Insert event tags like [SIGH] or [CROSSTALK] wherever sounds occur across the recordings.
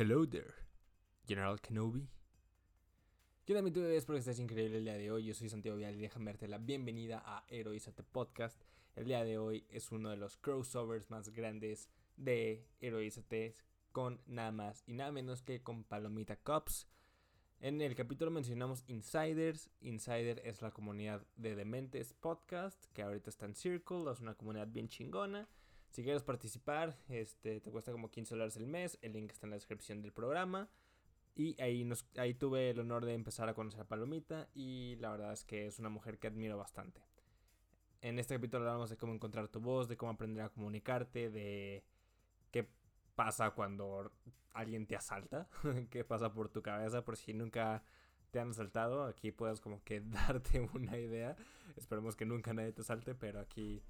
Hello there, General Kenobi. ¿Qué onda, mi tú? Espero que increíble el día de hoy. Yo soy Santiago Vial y déjame darte la bienvenida a Heroízate Podcast. El día de hoy es uno de los crossovers más grandes de Heroízate con nada más y nada menos que con Palomita Cops. En el capítulo mencionamos Insiders. Insider es la comunidad de Dementes Podcast, que ahorita está en Circle, es una comunidad bien chingona. Si quieres participar, este, te cuesta como 15 dólares el mes. El link está en la descripción del programa. Y ahí, nos, ahí tuve el honor de empezar a conocer a Palomita. Y la verdad es que es una mujer que admiro bastante. En este capítulo hablamos de cómo encontrar tu voz, de cómo aprender a comunicarte, de qué pasa cuando alguien te asalta, [LAUGHS] qué pasa por tu cabeza, por si nunca te han asaltado. Aquí puedes como que [LAUGHS] darte una idea. Esperemos que nunca nadie te asalte, pero aquí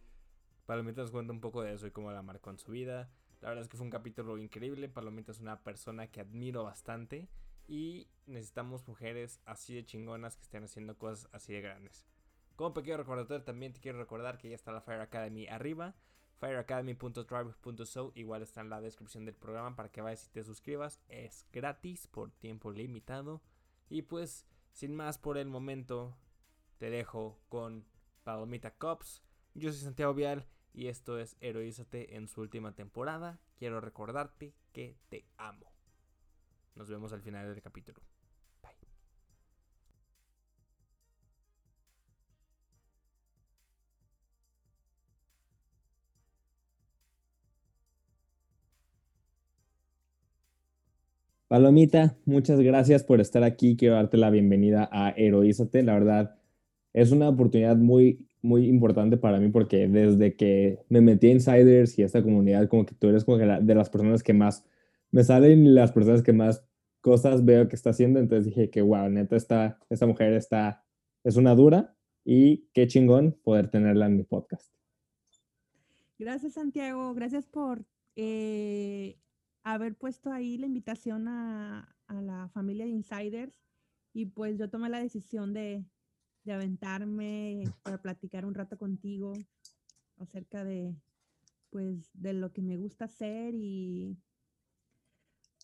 Palomita nos cuenta un poco de eso y cómo la marcó en su vida. La verdad es que fue un capítulo increíble. Palomita es una persona que admiro bastante. Y necesitamos mujeres así de chingonas que estén haciendo cosas así de grandes. Como pequeño recordatorio, también te quiero recordar que ya está la Fire Academy arriba. FireAcademy.tribe.so igual está en la descripción del programa para que vayas y te suscribas. Es gratis por tiempo limitado. Y pues, sin más por el momento, te dejo con Palomita Cops. Yo soy Santiago Vial y esto es Heroízate en su última temporada. Quiero recordarte que te amo. Nos vemos al final del capítulo. Bye. Palomita, muchas gracias por estar aquí. Quiero darte la bienvenida a Heroízate. La verdad, es una oportunidad muy muy importante para mí porque desde que me metí a Insiders y a esta comunidad, como que tú eres como que de las personas que más me salen las personas que más cosas veo que está haciendo. Entonces dije que, wow, neta, esta, esta mujer está, es una dura y qué chingón poder tenerla en mi podcast. Gracias, Santiago. Gracias por eh, haber puesto ahí la invitación a, a la familia de Insiders. Y pues yo tomé la decisión de, de aventarme para platicar un rato contigo acerca de, pues, de lo que me gusta hacer y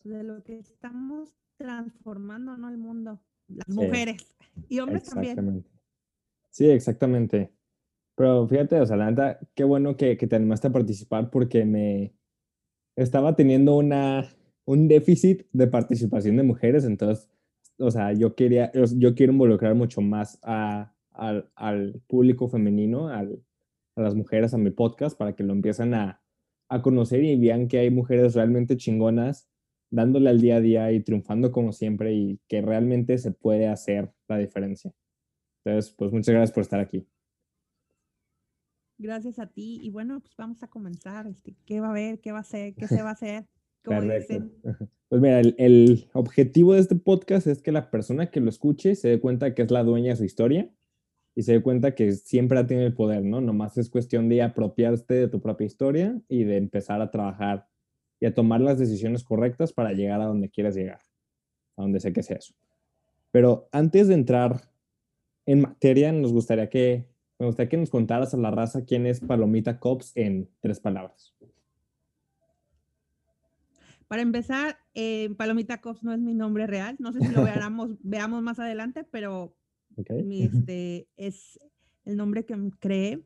de lo que estamos transformando, ¿no? El mundo, las mujeres y hombres también. Sí, exactamente. Pero fíjate, o sea, la neta, qué bueno que, que te animaste a participar porque me estaba teniendo una, un déficit de participación de mujeres, entonces o sea, yo quería, yo quiero involucrar mucho más a, al público femenino, a las mujeres a mi podcast para que lo empiecen a, a conocer y vean que hay mujeres realmente chingonas dándole al día a día y triunfando como siempre y que realmente se puede hacer la diferencia. Entonces, pues muchas gracias por estar aquí. Gracias a ti. Y bueno, pues vamos a comenzar. Este, ¿Qué va a haber? ¿Qué va a ser? ¿Qué se va a hacer? Correcto. [LAUGHS] Pues mira, el, objetivo de este podcast es que la persona que lo escuche se dé cuenta que es la dueña de su historia y se dé cuenta que siempre ha tenido el poder, ¿no? Nomás es cuestión de apropiarte de tu propia historia y de empezar a trabajar y a tomar las decisiones correctas para llegar a donde quieras llegar, a donde sé que sea eso. Pero antes de entrar en materia, nos gustaría que, me gustaría que nos contaras a la raza quién es Palomita Cops en tres palabras. Para empezar, eh, Palomita Cops no es mi nombre real. No sé si lo veamos, [LAUGHS] veamos más adelante, pero este, es el nombre que creé.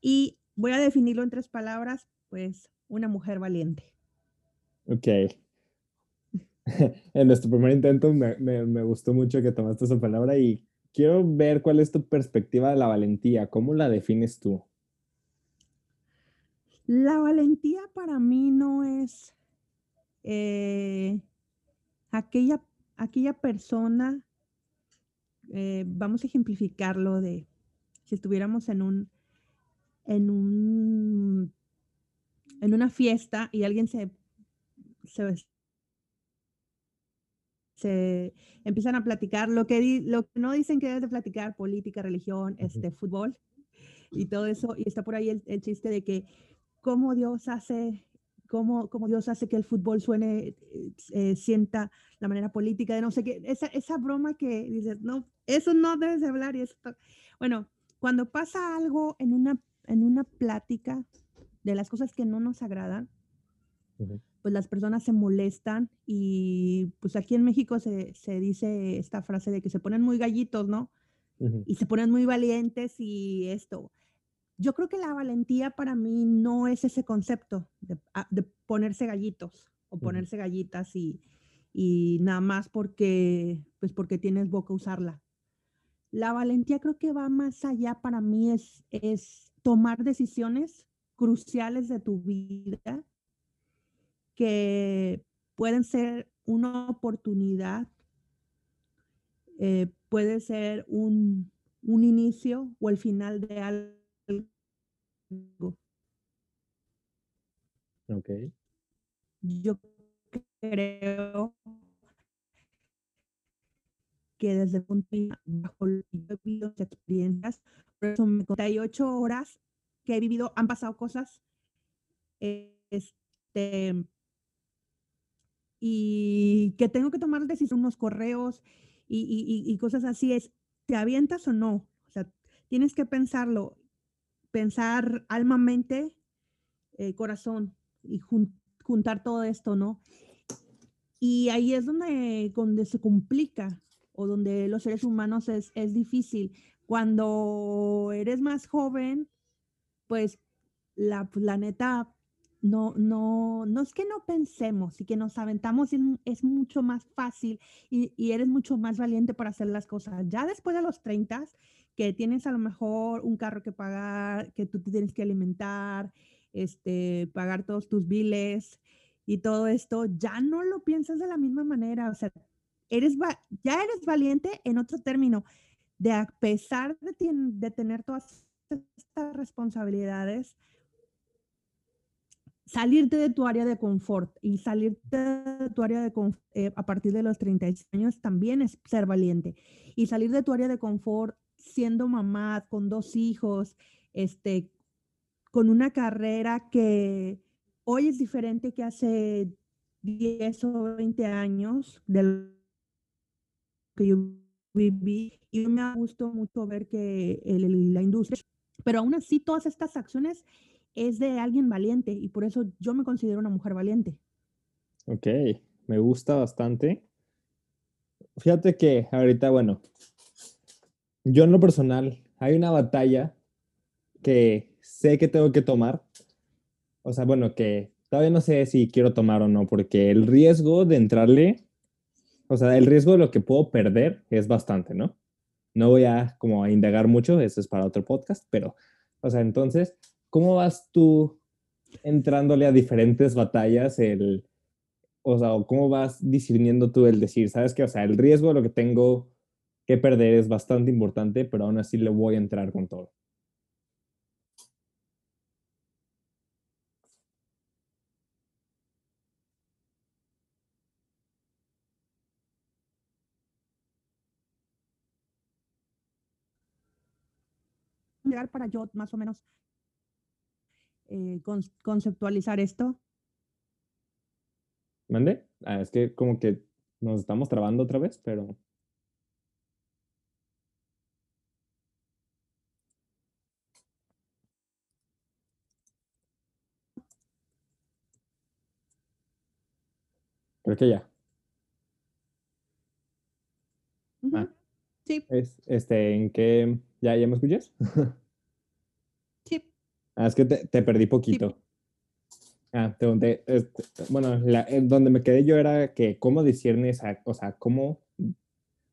Y voy a definirlo en tres palabras, pues una mujer valiente. Ok. [LAUGHS] en nuestro primer intento me, me, gustó mucho que tomaste esa palabra y quiero ver cuál es tu perspectiva de la valentía. ¿Cómo la defines tú? La valentía para mí no es eh, aquella, aquella persona, eh, vamos a ejemplificarlo de si estuviéramos en un, en un, en una fiesta y alguien se, se, empiezan a platicar lo que, lo que no dicen que debes de platicar, política, religión, este, fútbol y todo eso, y está por ahí el, el chiste de que cómo Dios hace cómo, Dios hace que el fútbol suene, eh, sienta la manera política de no sé qué, esa, esa broma que dices, no, eso no debes de hablar y esto. Bueno, cuando pasa algo en una, en una plática de las cosas que no nos agradan, pues pues las personas se molestan y pues aquí en México se, se dice esta frase de que se ponen muy gallitos, ¿no? Ujú. Y se ponen muy valientes y esto. Yo creo que la valentía para mí no es ese concepto de, ah, de ponerse gallitos o ponerse gallitas y, y nada más porque, pues porque tienes boca usarla. La valentía creo que va más allá para mí, es, es tomar decisiones cruciales de tu vida que pueden ser una oportunidad, eh, puede ser un, un inicio o el final de algo. Ok. Yo creo que desde el punto de vista, bajo lo que yo he vivido, mis experiencias, por eso me 48 horas que he vivido, han pasado cosas, este, y que tengo que tomar decisiones, unos correos y, y- y- y cosas así, es, ¿te avientas o no? O sea, tienes que pensarlo, pensar alma, mente, eh, corazón y jun- juntar todo esto, ¿no? Y ahí es donde, donde se complica o donde los seres humanos es, es difícil. Cuando eres más joven, pues la, pues, la neta, no, no, no es que no pensemos y que nos aventamos, es, es mucho más fácil y, y eres mucho más valiente para hacer las cosas. Ya después de los 30, que tienes a lo mejor un carro que pagar, que tú te tienes que alimentar, este, pagar todos tus biles y todo esto, ya no lo piensas de la misma manera. O sea, eres, ya eres valiente en otro término, de a pesar de, de tener todas estas responsabilidades, salirte de tu área de confort y salirte de tu área de confort a partir de los 36 años también es ser valiente. Y salir de tu área de confort siendo mamá con dos hijos, este, con una carrera que hoy es diferente que hace 10 o 20 años de lo que yo viví y me gustó mucho ver que el- la industria, pero aún así todas estas acciones es de alguien valiente y por eso yo me considero una mujer valiente. Ok, me gusta bastante. Fíjate que ahorita, bueno, yo en lo personal, hay una batalla que sé que tengo que tomar. O sea, bueno, que todavía no sé si quiero tomar o no, porque el riesgo de entrarle, o sea, el riesgo de lo que puedo perder es bastante, ¿no? No voy a como a indagar mucho, eso es para otro podcast, pero, o sea, entonces, ¿cómo vas tú entrándole a diferentes batallas? El, o sea, ¿cómo vas discerniendo tú el decir, sabes que, o sea, el riesgo de lo que tengo que perder es bastante importante, pero aún así le voy a entrar con todo? Llegar para yo más o menos eh, con- conceptualizar esto. ¿Mande? Ah, es que como que nos estamos trabando otra vez, pero que ya. Ujú. Ah. Sí, Es, este, ¿en qué? ¿Ya, ya me escuchas? [LAUGHS] sí. Ah, es que te, te perdí poquito. Ah, te pregunté, este, bueno, la- en donde me quedé yo era que cómo discernes, a- o sea, cómo,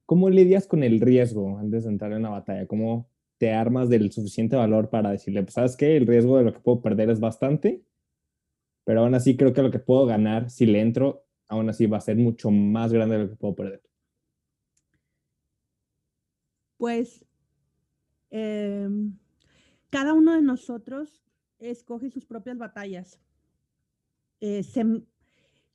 cómo lidias con el riesgo antes de entrar en una batalla, cómo te armas del suficiente valor para decirle, pues, ¿sabes qué? El riesgo de lo que puedo perder es bastante, pero aún así creo que lo que puedo ganar si le entro, aún así va a ser mucho más grande de lo que puedo perder. Pues em, cada uno de nosotros escoge sus propias batallas. Eh, se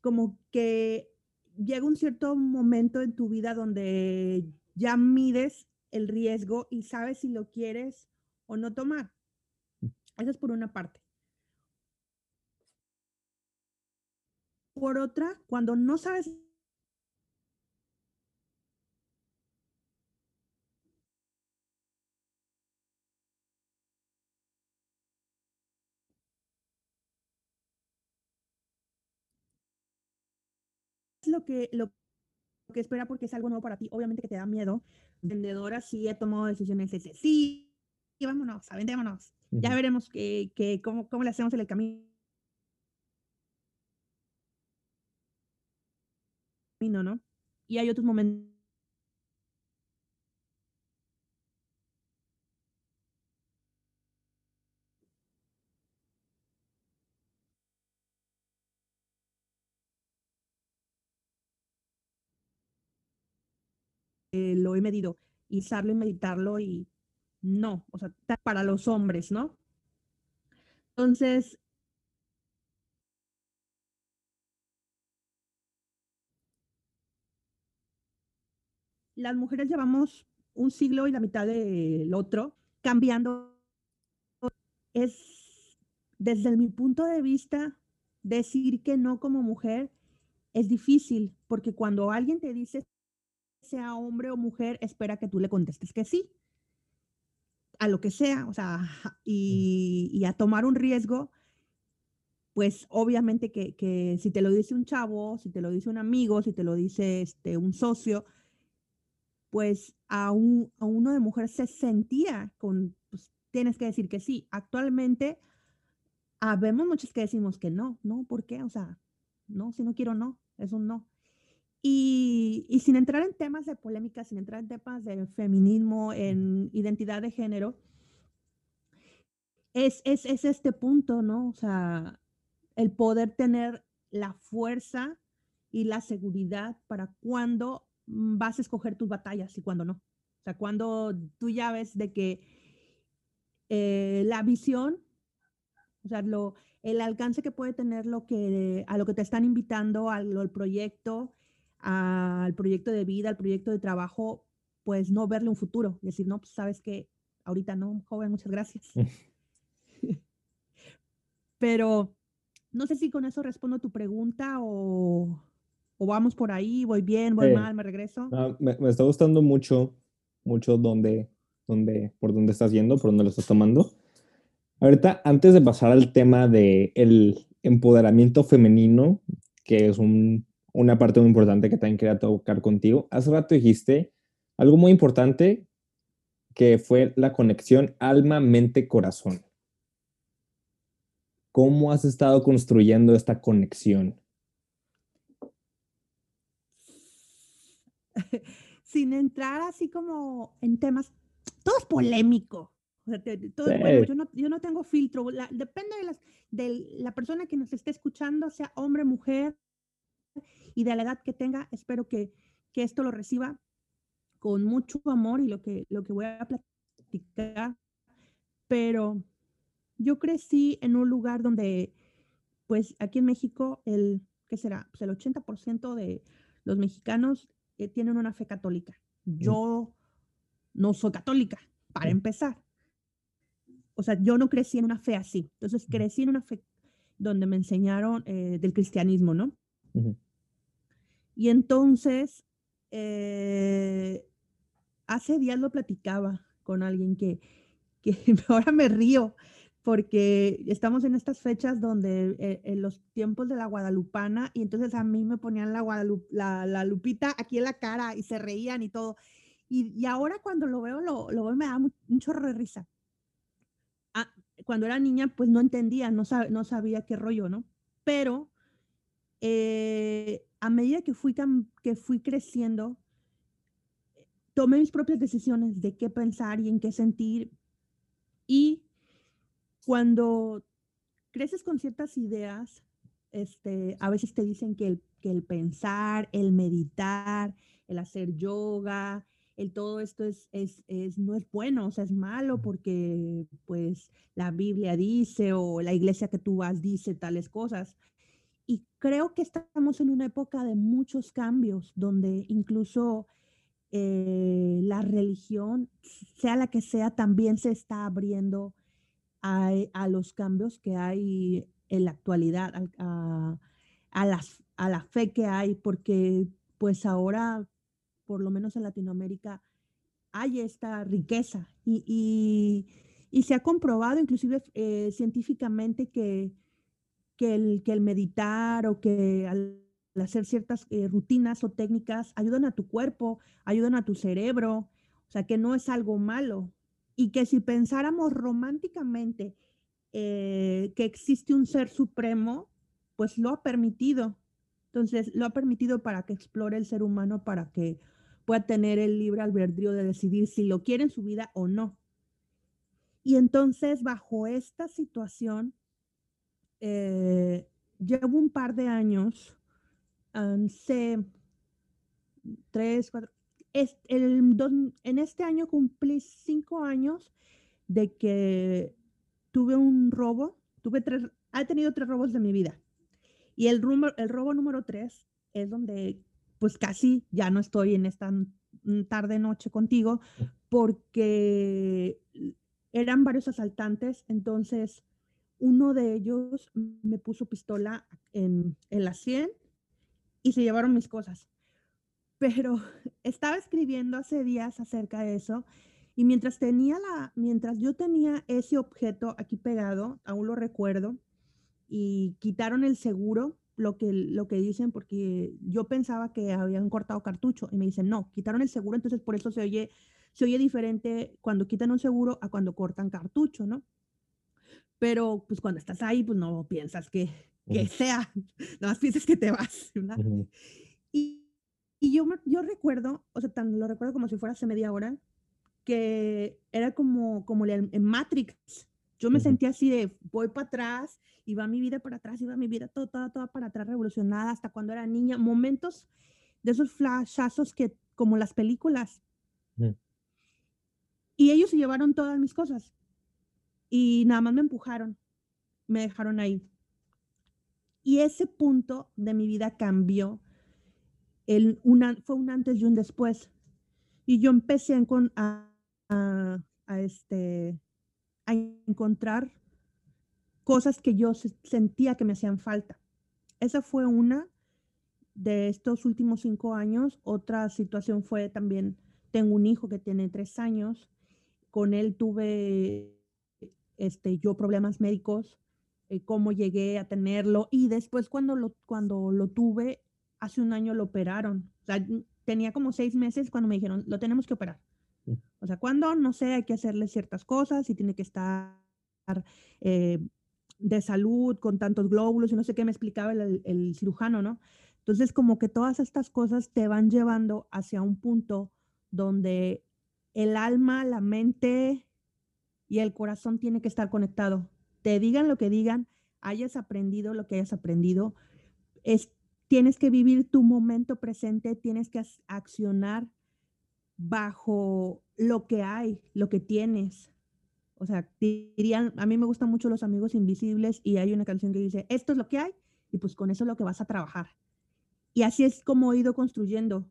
como que llega un cierto momento en tu vida donde ya mides el riesgo y sabes si lo quieres o no tomar. Eso es por una parte. Por otra, cuando no sabes lo que, lo que espera porque es algo nuevo para ti, obviamente que te da miedo. Vendedora sí he tomado decisiones ese, sí, vámonos, avendémonos. Ya veremos que, que cómo, cómo le hacemos en el camino. ¿No? Y hay otros momentos lo he medido y saberlo y meditarlo y no, o sea, para los hombres, ¿no? Entonces, las mujeres llevamos un siglo y la mitad del otro cambiando. Es, desde mi punto de vista, decir que no como mujer es difícil, porque cuando alguien te dice sea hombre o mujer, espera que tú le contestes que sí, a lo que sea, o sea, y, a tomar un riesgo, pues obviamente que, si te lo dice un chavo, si te lo dice un amigo, si te lo dice este, un socio, pues a, un, a uno de mujer se sentía con, pues tienes que decir que sí. Actualmente, habemos muchos que decimos que no, no, ¿por qué? O sea, no, si no quiero, no, es un no. Y, sin entrar en temas de polémica, sin entrar en temas de feminismo, en identidad de género, es, es, es este punto, ¿no? O sea, el poder tener la fuerza y la seguridad para cuando vas a escoger tus batallas y cuando no. O sea, cuando tú ya ves de que eh, la visión, o sea, lo, el alcance que puede tener lo que, a lo que te están invitando, al, al proyecto, al proyecto de vida, al proyecto de trabajo, pues no verle un futuro, decir, no, pues sabes que ahorita no, joven, muchas gracias. [LAUGHS] Pero no sé si con eso respondo tu pregunta o, o vamos por ahí, voy bien, voy mal, me regreso. me, me, está gustando mucho, mucho donde, donde, por dónde estás yendo, por dónde lo estás tomando. Ahorita, antes de pasar al tema del el empoderamiento femenino, que es un una parte muy importante que también quería tocar contigo. Hace rato dijiste algo muy importante que fue la conexión alma-mente-corazón. ¿Cómo has estado construyendo esta conexión? [LAUGHS] Sin entrar así como en temas, todo es polémico. yo, no, tengo filtro. depende de, las, de la persona que nos esté escuchando, sea hombre, mujer, y de la edad que tenga, espero que, esto lo reciba con mucho amor y lo que, lo que voy a platicar. Pero yo crecí en un lugar donde, pues aquí en México, el, ¿qué será? Pues el 80% de los mexicanos eh, tienen una fe católica. Yo no soy católica, para empezar. O sea, yo no crecí en una fe así. Entonces, crecí en una fe donde me enseñaron eh, del cristianismo, ¿no? Y entonces, eh, hace días lo platicaba con alguien que, que [LAUGHS] ahora me río, porque estamos en estas fechas donde eh, en los tiempos de la guadalupana, y entonces a mí me ponían la, la, lupita aquí en la cara y se reían y todo. Y, ahora cuando lo veo, lo, lo veo, me da un chorro de risa. Ah, cuando era niña, pues no entendía, no, no sabía qué rollo, ¿no? Pero eh, a medida que fui, que fui creciendo, tomé mis propias decisiones de qué pensar y en qué sentir. Y cuando creces con ciertas ideas, este, a veces te dicen que el, que el pensar, el meditar, el hacer yoga, el todo esto es, es, es, no es bueno, o sea, es malo porque pues la Biblia dice o la iglesia que tú vas dice tales cosas. Y creo que estamos en una época de muchos cambios, donde incluso eh, la religión, sea la que sea, también se está abriendo a, los cambios que hay en la actualidad, a, las, a la fe que hay, porque pues ahora, por lo menos en Latinoamérica, hay esta riqueza y, se ha comprobado inclusive eh, científicamente que que el, meditar o que hacer ciertas eh, rutinas o técnicas ayudan a tu cuerpo, ayudan a tu cerebro, o sea, que no es algo malo. Y que si pensáramos románticamente eh, que existe un ser supremo, pues lo ha permitido. Entonces, lo ha permitido para que explore el ser humano, para que pueda tener el libre albedrío de decidir si lo quiere en su vida o no. Y entonces, bajo esta situación, eh, llevo un par de años, hace tres, cuatro, en este año cumplí cinco años de que tuve un robo, tuve tres, he tenido tres robos de mi vida. Y el, robo número tres es donde pues casi ya no estoy en esta tarde noche contigo porque eran varios asaltantes, entonces uno de ellos me puso pistola en, la 100 y se llevaron mis cosas. Pero [LAUGHS] estaba escribiendo hace días acerca de eso y mientras tenía la, mientras yo tenía ese objeto aquí pegado, aún lo recuerdo, y quitaron el seguro, lo que, lo que dicen, porque yo pensaba que habían cortado cartucho y me dicen, no, quitaron el seguro, entonces por eso se oye, se oye diferente cuando quitan un seguro a cuando cortan cartucho, ¿no? Pero pues cuando estás ahí, pues no piensas que, que sea, [LAUGHS] no más piensas que te vas, ¿verdad? Y, y yo, yo recuerdo, o sea, tan, lo recuerdo como si fuera hace media hora, que era como, como en Matrix. Yo me sentía así de, voy para atrás, y va mi vida para atrás, y va mi vida toda, toda, toda para atrás, revolucionada, hasta cuando era niña. Momentos de esos flashazos que, como las películas. Y ellos se llevaron todas mis cosas. Y nada más me empujaron, me dejaron ahí. Y ese punto de mi vida cambió. Fue un antes y un después. Y yo empecé a, este, encontrar cosas que yo sentía que me hacían falta. Esa fue una de estos últimos cinco años. Otra situación fue también, tengo un hijo que tiene tres años, con él tuve este, yo problemas médicos, eh, cómo llegué a tenerlo y después cuando cuando lo tuve, hace un año lo operaron. O sea, tenía como seis meses cuando me dijeron, lo tenemos que operar. O sea, cuando, no sé, hay que hacerle ciertas cosas y tiene que estar eh, de salud con tantos glóbulos y no sé qué me explicaba el, el, cirujano, ¿no? Entonces, como que todas estas cosas te van llevando hacia un punto donde el alma, la mente y el corazón tiene que estar conectado. Te digan lo que digan, hayas aprendido lo que hayas aprendido, es, tienes que vivir tu momento presente, tienes que accionar bajo lo que hay, lo que tienes. O sea, dirían, a mí me gustan mucho los amigos invisibles y hay una canción que dice, esto es lo que hay y pues con eso es lo que vas a trabajar. Y así es como he ido construyendo.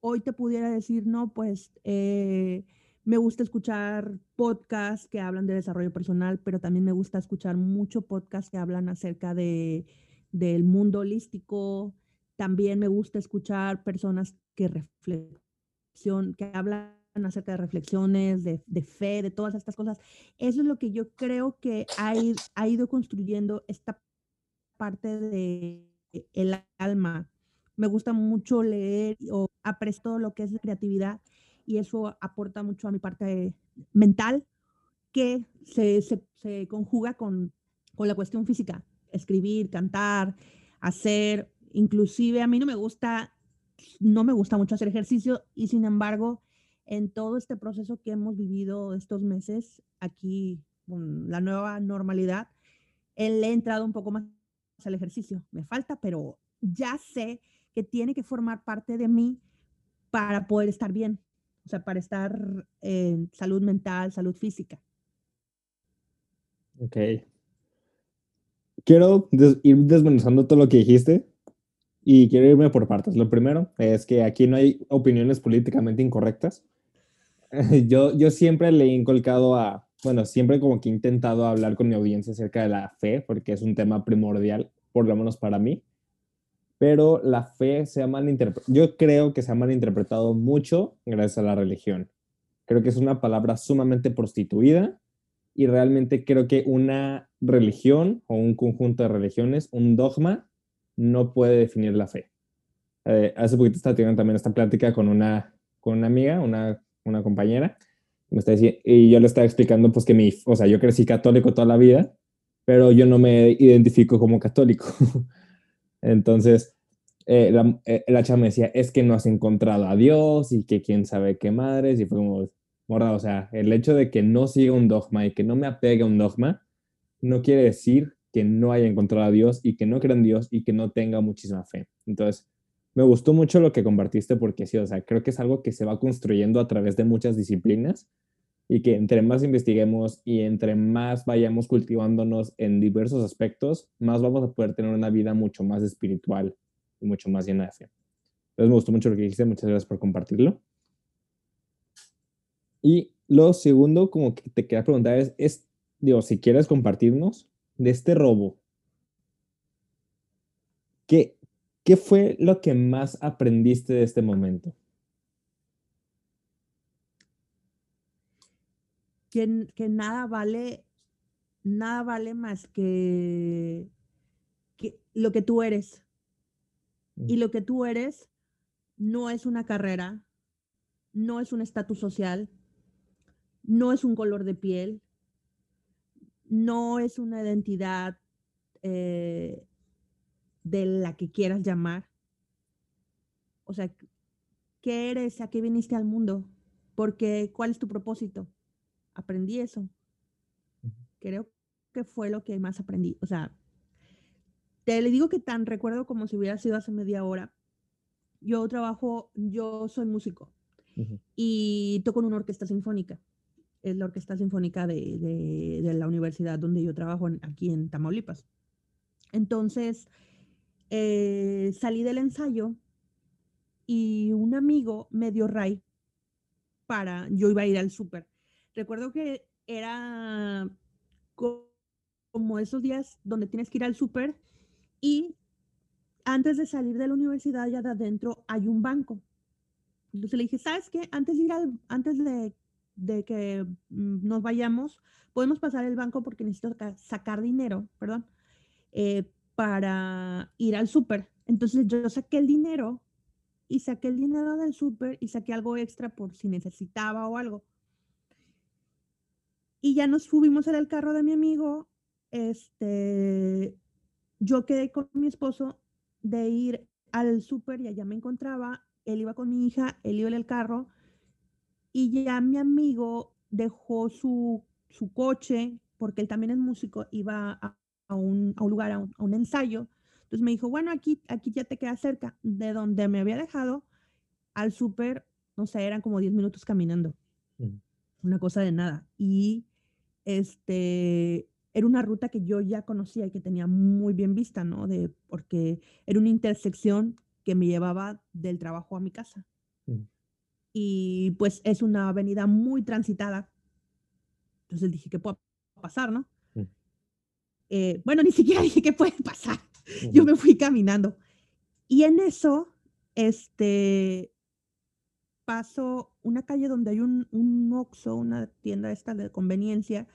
Hoy te pudiera decir, no, pues eh, me gusta escuchar podcasts que hablan de desarrollo personal, pero también me gusta escuchar mucho podcasts que hablan acerca de, del mundo holístico. También me gusta escuchar personas que reflejan que hablan acerca de reflexiones, de, fe, de todas estas cosas. Eso es lo que yo creo que ha, ha ido construyendo esta parte de el alma. Me gusta mucho leer o apreciar todo lo que es la creatividad y eso aporta mucho a mi parte mental que se, se, se conjuga con, con la cuestión física, escribir, cantar, hacer, inclusive a mí no me gusta no me gusta mucho hacer ejercicio y sin embargo, en todo este proceso que hemos vivido estos meses aquí la nueva normalidad, él he entrado un poco más al ejercicio. Me falta, pero ya sé que tiene que formar parte de mí para poder estar bien, o sea, para estar en salud mental, salud física. Ok. Quiero ir desmenuzando todo lo que dijiste y quiero irme por partes. Lo primero es que aquí no hay opiniones políticamente incorrectas. [LAUGHS] Yo, yo siempre le he inculcado a, bueno, siempre como que he intentado hablar con mi audiencia acerca de la fe, porque es un tema primordial, por lo menos para mí. Pero la fe se ha malinterpretado, yo creo que se ha malinterpretado mucho gracias a la religión. Creo que es una palabra sumamente prostituida y realmente creo que una religión o un conjunto de religiones, un dogma, no puede definir la fe. eh, hace poquito estaba teniendo también esta plática con una, con una amiga, una, una compañera, y yo le estaba explicando pues que mi, o sea, yo crecí católico toda la vida, pero yo no me identifico como católico. [LAUGHS] Entonces, eh, la, eh, la chava me decía, es que no has encontrado a Dios y que quién sabe qué madres, y fue como, morra, o sea, el hecho de que no siga un dogma y que no me apegue a un dogma, no quiere decir que no haya encontrado a Dios y que no crea en Dios y que no tenga muchísima fe. Entonces, me gustó mucho lo que compartiste porque sí, o sea, creo que es algo que se va construyendo a través de muchas disciplinas y que entre más investiguemos y entre más vayamos cultivándonos en diversos aspectos, más vamos a poder tener una vida mucho más espiritual y mucho más llena de fe. Entonces me gustó mucho lo que dijiste, muchas gracias por compartirlo. Y lo segundo, como que te quería preguntar es, es digo, si quieres compartirnos de este robo, ¿qué, ¿qué fue lo que más aprendiste de este momento? Que, que nada vale, nada vale más que, que lo que tú eres. Y lo que tú eres no es una carrera, no es un estatus social, no es un color de piel, no es una identidad eh, de la que quieras llamar. O sea, ¿qué eres? ¿A qué viniste al mundo? Porque, ¿cuál es tu propósito? Aprendí eso. Creo que fue lo que más aprendí. O sea, te le digo que tan recuerdo como si hubiera sido hace media hora. Yo trabajo, yo soy músico y toco en una orquesta sinfónica. Es la orquesta sinfónica de, de, la universidad donde yo trabajo aquí en Tamaulipas. Entonces, eh, salí del ensayo y un amigo me dio ray para, yo iba a ir al súper. Recuerdo que era como esos días donde tienes que ir al súper y antes de salir de la universidad, ya de adentro, hay un banco. Entonces le dije, ¿sabes qué? Antes de, ir al, antes de, de que mm, nos vayamos, podemos pasar el banco porque necesito sacar dinero, perdón, eh, para ir al súper. Entonces yo saqué el dinero y saqué el dinero del súper y saqué algo extra por si necesitaba o algo. Y ya nos subimos en el carro de mi amigo, este, yo quedé con mi esposo de ir al súper y allá me encontraba, él iba con mi hija, él iba en el carro y ya mi amigo dejó su, su coche, porque él también es músico, iba a, a, un, a un, lugar, a un, a un, ensayo. Entonces me dijo, bueno, aquí, aquí ya te queda cerca. De donde me había dejado al súper, no sé, eran como 10 minutos caminando. Una cosa de nada. Y este, era una ruta que yo ya conocía y que tenía muy bien vista, ¿no? De, porque era una intersección que me llevaba del trabajo a mi casa. Y pues es una avenida muy transitada. Entonces dije, ¿qué puede pasar, no? Mm. Eh, bueno, ni siquiera dije qué puede pasar. [LAUGHS] Yo me fui caminando. Y en eso, este, paso una calle donde hay un, un Oxxo, una tienda esta de conveniencia,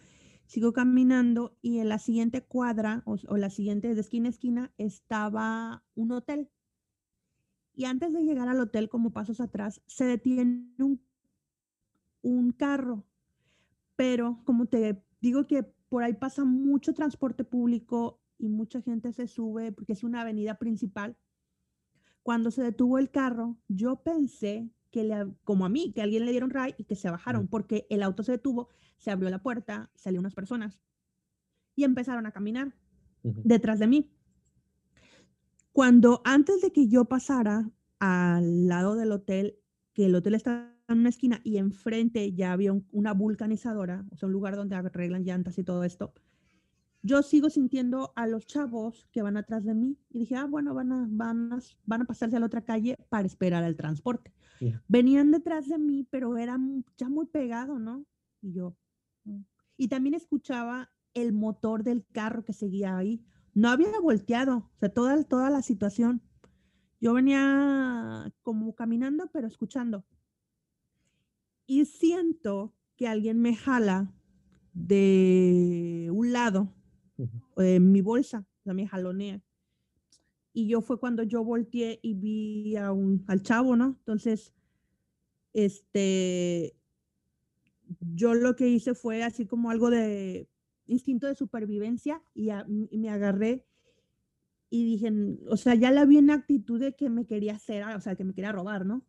Sigo caminando y en la siguiente cuadra o, o, la siguiente de esquina a esquina estaba un hotel. Y antes de llegar al hotel, como pasos atrás, se detiene un, un carro. Pero como te digo que por ahí pasa mucho transporte público y mucha gente se sube porque es una avenida principal. Cuando se detuvo el carro, yo pensé que le, como a mí, que alguien le dieron ray y que se bajaron, porque el auto se detuvo, se abrió la puerta, salieron unas personas y empezaron a caminar detrás de mí. Cuando antes de que yo pasara al lado del hotel, que el hotel está en una esquina y enfrente ya había una vulcanizadora, o sea, un lugar donde arreglan llantas y todo esto, yo sigo sintiendo a los chavos que van atrás de mí y dije, ah, bueno, van a, van a, van a pasarse a la otra calle para esperar el transporte. Venían detrás de mí, pero eran ya muy pegado, ¿no? Y yo. Mm". Y también escuchaba el motor del carro que seguía ahí. No había volteado, o sea, toda, toda la situación. Yo venía como caminando, pero escuchando. Y siento que alguien me jala de un lado, uh -huh. mi bolsa, o sea, me jalonea. y yo fue cuando yo volteé y vi a un, al chavo, ¿no? Entonces, este, yo lo que hice fue así como algo de instinto de supervivencia y, me agarré y dije, o sea, ya la vi en actitud de que me quería hacer, o sea, que me quería robar, ¿no?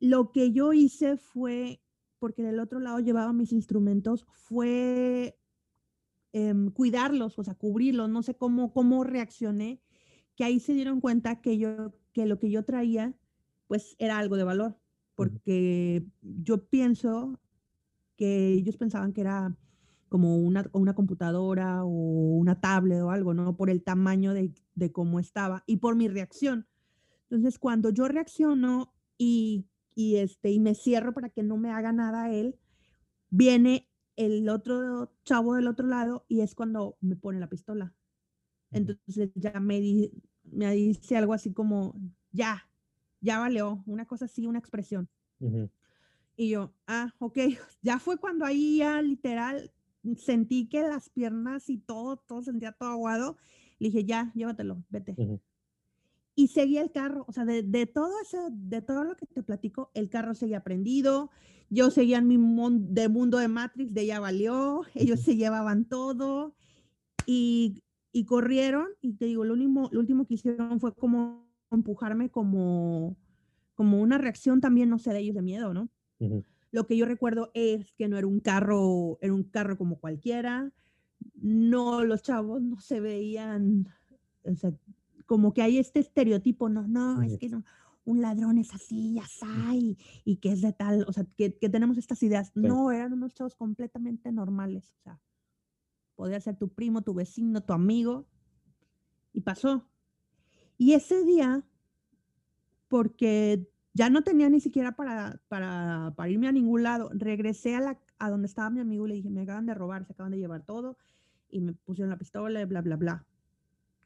Lo que yo hice fue, porque del otro lado llevaba mis instrumentos, fue em, cuidarlos, o sea, cubrirlos, no sé cómo, cómo reaccioné, que ahí se dieron cuenta que yo, que lo que yo traía, pues era algo de valor, porque yo pienso que ellos pensaban que era como una, una computadora o una tablet o algo, ¿no? Por el tamaño de, de cómo estaba y por mi reacción. Entonces, cuando yo reacciono y, y, este, y me cierro para que no me haga nada él, viene el otro chavo del otro lado y es cuando me pone la pistola. Entonces ya me, me dice algo así como, ya, ya valió, una cosa así, una expresión. Y yo, ah, ok, [LAUGHS] ya fue cuando ahí ya literal sentí que las piernas y todo, todo sentía todo aguado. Le dije, ya, llévatelo, vete. Y seguía el carro, o sea, de, de, todo eso, de todo lo que te platico, el carro seguía prendido, yo seguía en mi de mundo de Matrix, de ella valió, ellos se llevaban todo y, y, corrieron y te digo, lo último, lo último que hicieron fue como empujarme como, como una reacción también, no sé, de ellos de miedo, ¿no? Lo que yo recuerdo es que no era un carro, era un carro como cualquiera. No, los chavos no se veían, o sea, como que hay este estereotipo, no, no, es que no, un ladrón es así, ya y, y que es de tal, o sea, que, que tenemos estas ideas. No, eran unos chavos completamente normales, o sea, podía ser tu primo, tu vecino, tu amigo, y pasó. Y ese día, porque ya no tenía ni siquiera para, para, para irme a ningún lado. Regresé a, la, a donde estaba mi amigo y le dije, me acaban de robar, se acaban de llevar todo. Y me pusieron la pistola y bla, bla, bla.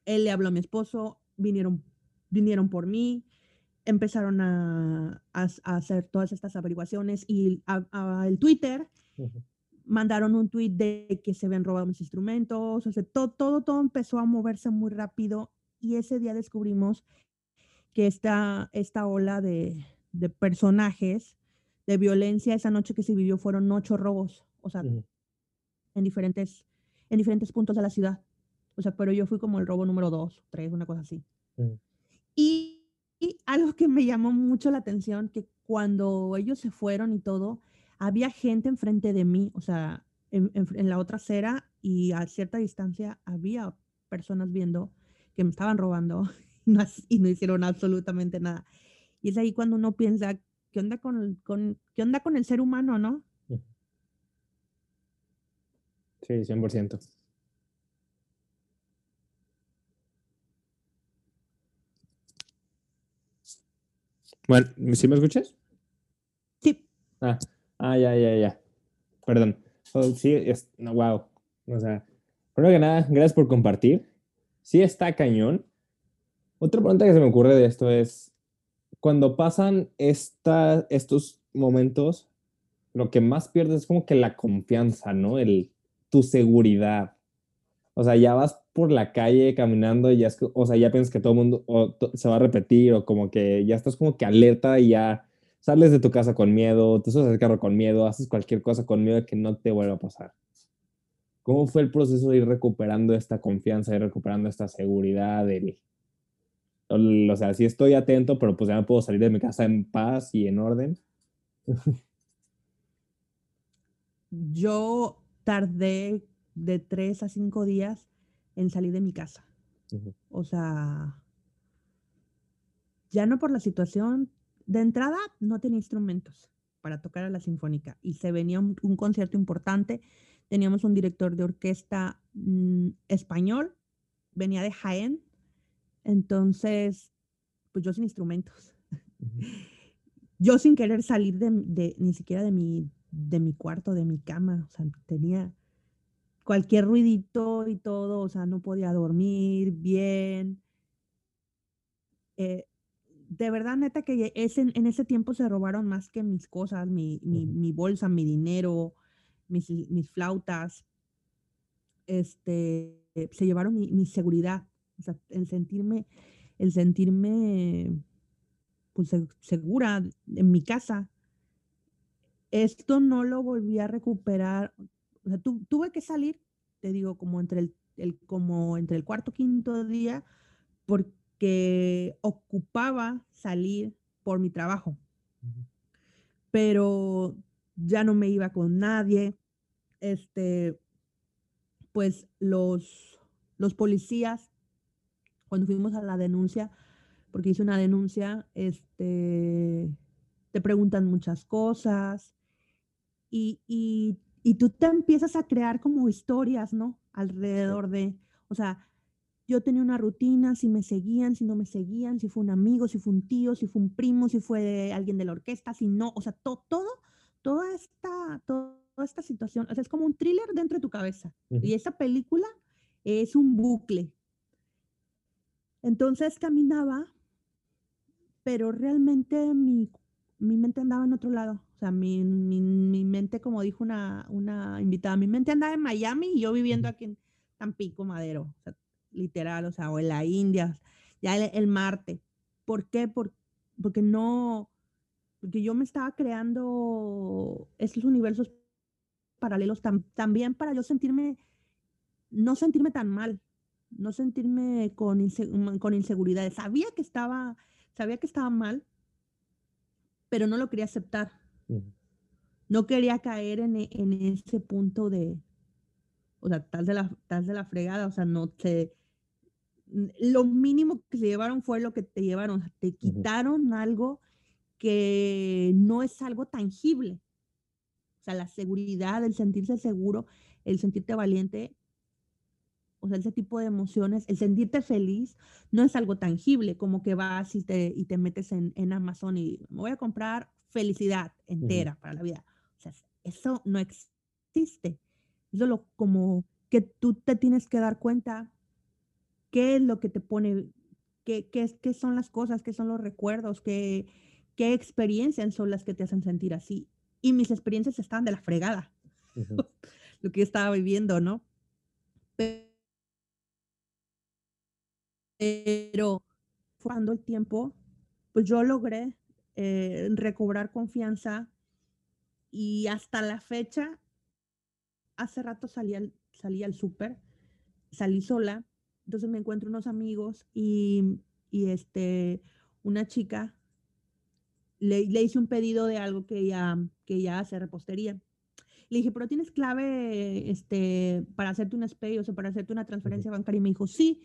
Él le habló a mi esposo, vinieron, vinieron por mí, empezaron a, a, hacer todas estas averiguaciones y el Twitter mandaron un tweet de que se habían robado mis instrumentos, o sea, todo, todo, todo empezó a moverse muy rápido y ese día descubrimos que esta, esta ola de, de, personajes de violencia esa noche que se vivió fueron ocho robos, o sea, en, diferentes, en diferentes puntos de la ciudad. O sea, pero yo fui como el robo número dos, tres, una cosa así. y, y, algo que me llamó mucho la atención, que cuando ellos se fueron y todo, había gente enfrente de mí, o sea, en, en la otra acera y a cierta distancia había personas viendo que me estaban robando y no hicieron absolutamente nada. Y es ahí cuando uno piensa, ¿qué onda con, con, ¿qué onda con el ser humano, no? Sí, 100%. Bueno, ¿sí me escuchas? Sí. Ah, ah ya, ya, ya. Perdón. Oh, sí, es, no, wow. O sea, primero que nada, gracias por compartir. Sí está cañón. Otra pregunta que se me ocurre de esto es, cuando pasan esta, estos momentos, lo que más pierdes es como que la confianza, ¿no? El, tu seguridad. O sea, ya vas por la calle caminando y ya es, o sea, ya piensas que todo el mundo se va a repetir o como que ya estás como que alerta y ya sales de tu casa con miedo, te subes al carro con miedo, haces cualquier cosa con miedo de que no te vuelva a pasar. ¿Cómo fue el proceso de ir recuperando esta confianza, y recuperando esta seguridad, el, o sea, sí estoy atento, pero pues ya me puedo salir de mi casa en paz y en orden. [LAUGHS] Yo tardé de tres a cinco días en salir de mi casa. O sea, ya no por la situación. De entrada, no tenía instrumentos para tocar a la sinfónica y se venía un, concierto importante. Teníamos un director de orquesta mm, español, venía de Jaén, entonces, pues yo sin instrumentos. [LAUGHS] Yo sin querer salir de, ni siquiera de mi, de mi cuarto, de mi cama. O sea, tenía cualquier ruidito y todo, o sea, no podía dormir bien. Eh, de verdad, neta, que en ese tiempo se robaron más que mis cosas, mi, bolsa, mi dinero, mis, mis flautas. Este, se llevaron mi, mi seguridad O sea, el sentirme, el sentirme pues segura en mi casa. Esto no lo volví a recuperar. O sea, tuve que salir, te digo, como entre el, el, como entre el cuarto quinto día, porque ocupaba salir por mi trabajo. Pero ya no me iba con nadie. Este, pues los, los policías, cuando fuimos a la denuncia, porque hice una denuncia, este, te preguntan muchas cosas y, y, y tú te empiezas a crear como historias, ¿no? Alrededor de, o sea, yo tenía una rutina, si me seguían, si no me seguían, si fue un amigo, si fue un tío, si fue un primo, si fue alguien de la orquesta, si no, o sea, todo, toda esta, toda esta situación, o sea, es como un thriller dentro de tu cabeza. Y esa película es un bucle. Entonces caminaba, pero realmente mi, mi mente andaba en otro lado. O sea, mi, mi, mi, mente, como dijo una, una invitada, mi mente andaba en Miami y yo viviendo aquí en Tampico, Madero. O sea, literal, o sea, o en la India, ya el, Marte. ¿Por qué? porque no, porque yo me estaba creando estos universos paralelos también para yo sentirme, no sentirme tan mal, no sentirme con, con inseguridades. Sabía que estaba, sabía que estaba mal, pero no lo quería aceptar. No quería caer en, en, ese punto de, o sea, tal de la, tal de la fregada, o sea, no te, lo mínimo que se llevaron fue lo que te llevaron, te quitaron algo que no es algo tangible. O sea, la seguridad, el sentirse seguro, el sentirte valiente, o sea, ese tipo de emociones, el sentirte feliz, no es algo tangible, como que vas y te, y te metes en, en Amazon y me voy a comprar felicidad entera para la vida. O sea, eso no existe. Eso lo como que tú te tienes que dar cuenta qué es lo que te pone, qué, qué, qué son las cosas, qué son los recuerdos, qué, qué experiencias son las que te hacen sentir así. Y mis experiencias estaban de la fregada, [LAUGHS] lo que yo estaba viviendo, ¿no? Pero cuando el tiempo, pues yo logré eh, recobrar confianza y hasta la fecha, hace rato salí al, salí al súper, salí sola entonces me encuentro unos amigos y, y este, una chica le, le, hice un pedido de algo que ella, que ella hace repostería. Le dije, pero tienes clave este, para hacerte un SPAY, o sea, para hacerte una transferencia bancaria. Y me dijo, sí.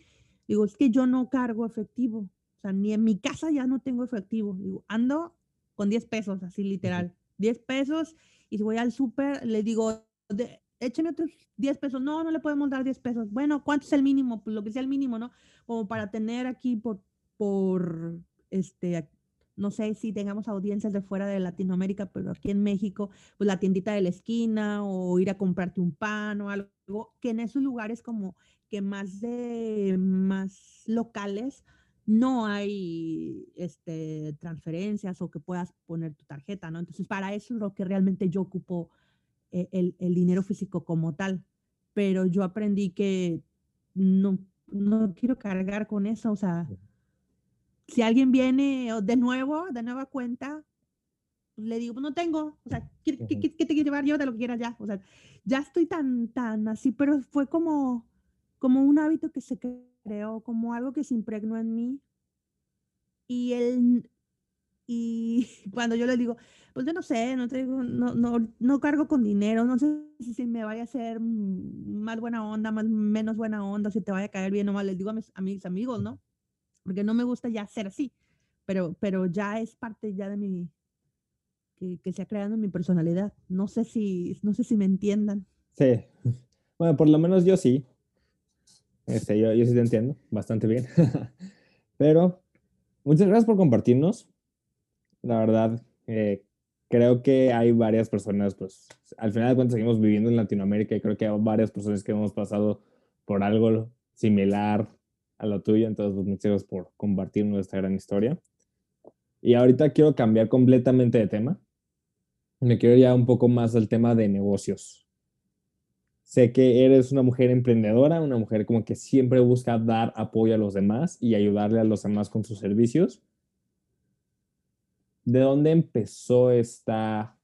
Digo, es que yo no cargo efectivo. O sea, ni en mi casa ya no tengo efectivo. Digo, ando con 10 pesos, así literal. 10 pesos. Y si voy al súper, le digo, de, écheme otros 10 pesos. No, no le podemos dar 10 pesos. Bueno, ¿cuánto es el mínimo? Pues lo que sea el mínimo, ¿no? Como para tener aquí por, por, este, no sé si tengamos audiencias de fuera de Latinoamérica, pero aquí en México, pues la tiendita de la esquina o ir a comprarte un pan o algo, que en esos lugares como que más de, más locales, no hay este, transferencias o que puedas poner tu tarjeta, ¿no? Entonces, para eso es lo que realmente yo ocupo e, el, el, dinero físico como tal, pero yo aprendí que no, no quiero cargar con eso, o sea, si alguien viene de nuevo, de nueva cuenta, le digo, pues no tengo, o sea, ¿qué, ¿qué, qué, te quiero llevar yo de lo que quieras ya? O sea, ya estoy tan, tan así, pero fue como, como un hábito que se creó, como algo que se impregnó en mí. Y el, y [LAUGHS] cuando yo le digo, pues yo no sé, no, tengo, no, no, no cargo con dinero, no sé si, me vaya a hacer más buena onda, más menos buena onda, si te vaya a caer bien o mal, les digo a mis, a amigos, ¿no? Porque no me gusta ya ser así, pero, pero ya es parte ya de mi, que, que se ha creado en mi personalidad. No sé si, no sé si me entiendan. Sí, [LAUGHS] bueno, por lo menos yo sí. Este, yo, yo sí te entiendo bastante bien. [LAUGHS] pero muchas gracias por compartirnos. La verdad, eh, creo que hay varias personas, pues al final de cuentas seguimos viviendo en Latinoamérica y creo que hay varias personas que hemos pasado por algo similar a lo tuyo, entonces pues, muchas gracias por compartir nuestra gran historia. Y ahorita quiero cambiar completamente de tema. Me quiero ya un poco más al tema de negocios. Sé que eres una mujer emprendedora, una mujer como que siempre busca dar apoyo a los demás y ayudarle a los demás con sus servicios. ¿De dónde empezó esta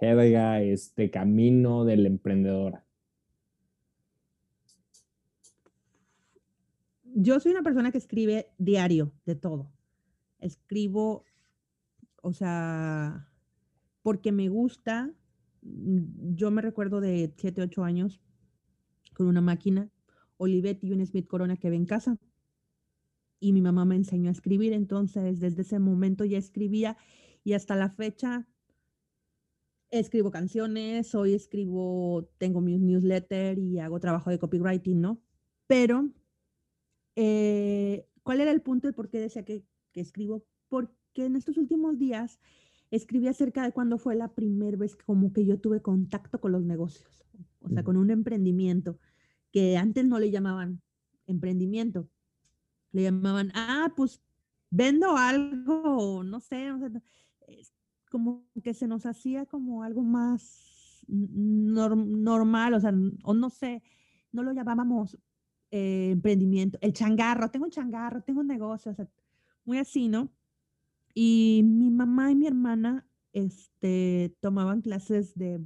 jerga, este camino de la emprendedora? Yo soy una persona que escribe diario de todo. Escribo, o sea, porque me gusta. Mm, yo me recuerdo de 7, 8 años con una máquina, Olivetti y un Smith Corona que ve en casa. Y mi mamá me enseñó a escribir, entonces desde ese momento ya escribía y hasta la fecha escribo canciones, hoy escribo, tengo mi newsletter y hago trabajo de copywriting, ¿no? Pero, eh, ¿cuál era el punto de por qué decía que, que escribo? Porque en estos últimos días escribí acerca de cuándo fue la primera vez como que yo tuve contacto con los negocios, o sea, con un emprendimiento que antes no le llamaban emprendimiento, le llamaban, ah, pues vendo algo, no sé, no sé como que se nos hacía como algo más normal, o sea, o no sé, no lo llamábamos eh, emprendimiento, el changarro, tengo un changarro, tengo un negocio, o sea, muy así, ¿no? Y mi mamá y mi hermana este, tomaban clases de,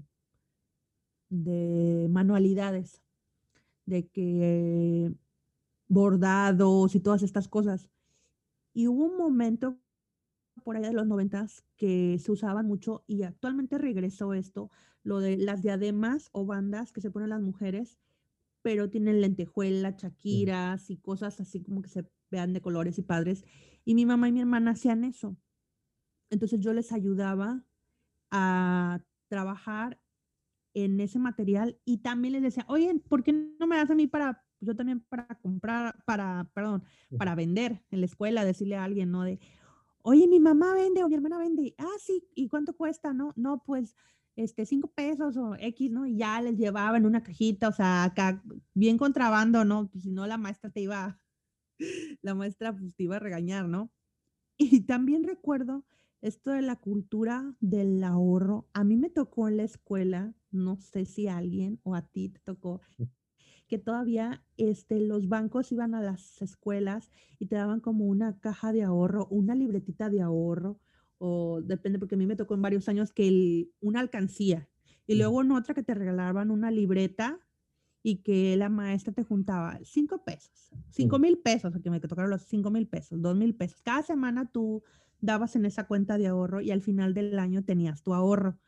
de manualidades, de que bordados y todas estas cosas. Y hubo un momento por allá de los noventas que se usaban mucho y actualmente regresó esto, lo de las diademas o bandas que se ponen las mujeres, pero tienen lentejuelas, chaquiras y cosas así como que se vean de colores y padres. Y mi mamá y mi hermana hacían eso. Entonces yo les ayudaba a trabajar en ese material y también les decía, oye, ¿por qué no me das a mí para, yo también para comprar, para, perdón, para vender en la escuela, decirle a alguien, ¿no? De, oye, mi mamá vende o mi hermana vende, ah, sí, ¿y cuánto cuesta? No, no, pues, este, cinco pesos o X, ¿no? Y ya les llevaba en una cajita, o sea, acá, bien contrabando, ¿no? Pues si no, la maestra te iba, la maestra pues te iba a regañar, ¿no? Y también recuerdo esto de la cultura del ahorro. A mí me tocó en la escuela, no sé si a alguien o a ti te tocó, que todavía este, los bancos iban a las escuelas y te daban como una caja de ahorro, una libretita de ahorro, o depende, porque a mí me tocó en varios años que una alcancía, y luego en otra que te regalaban una libreta y que la maestra te juntaba cinco pesos, cinco mil pesos, que me tocaron los cinco mil pesos, dos mil pesos. Cada semana tú dabas en esa cuenta de ahorro y al final del año tenías tu ahorro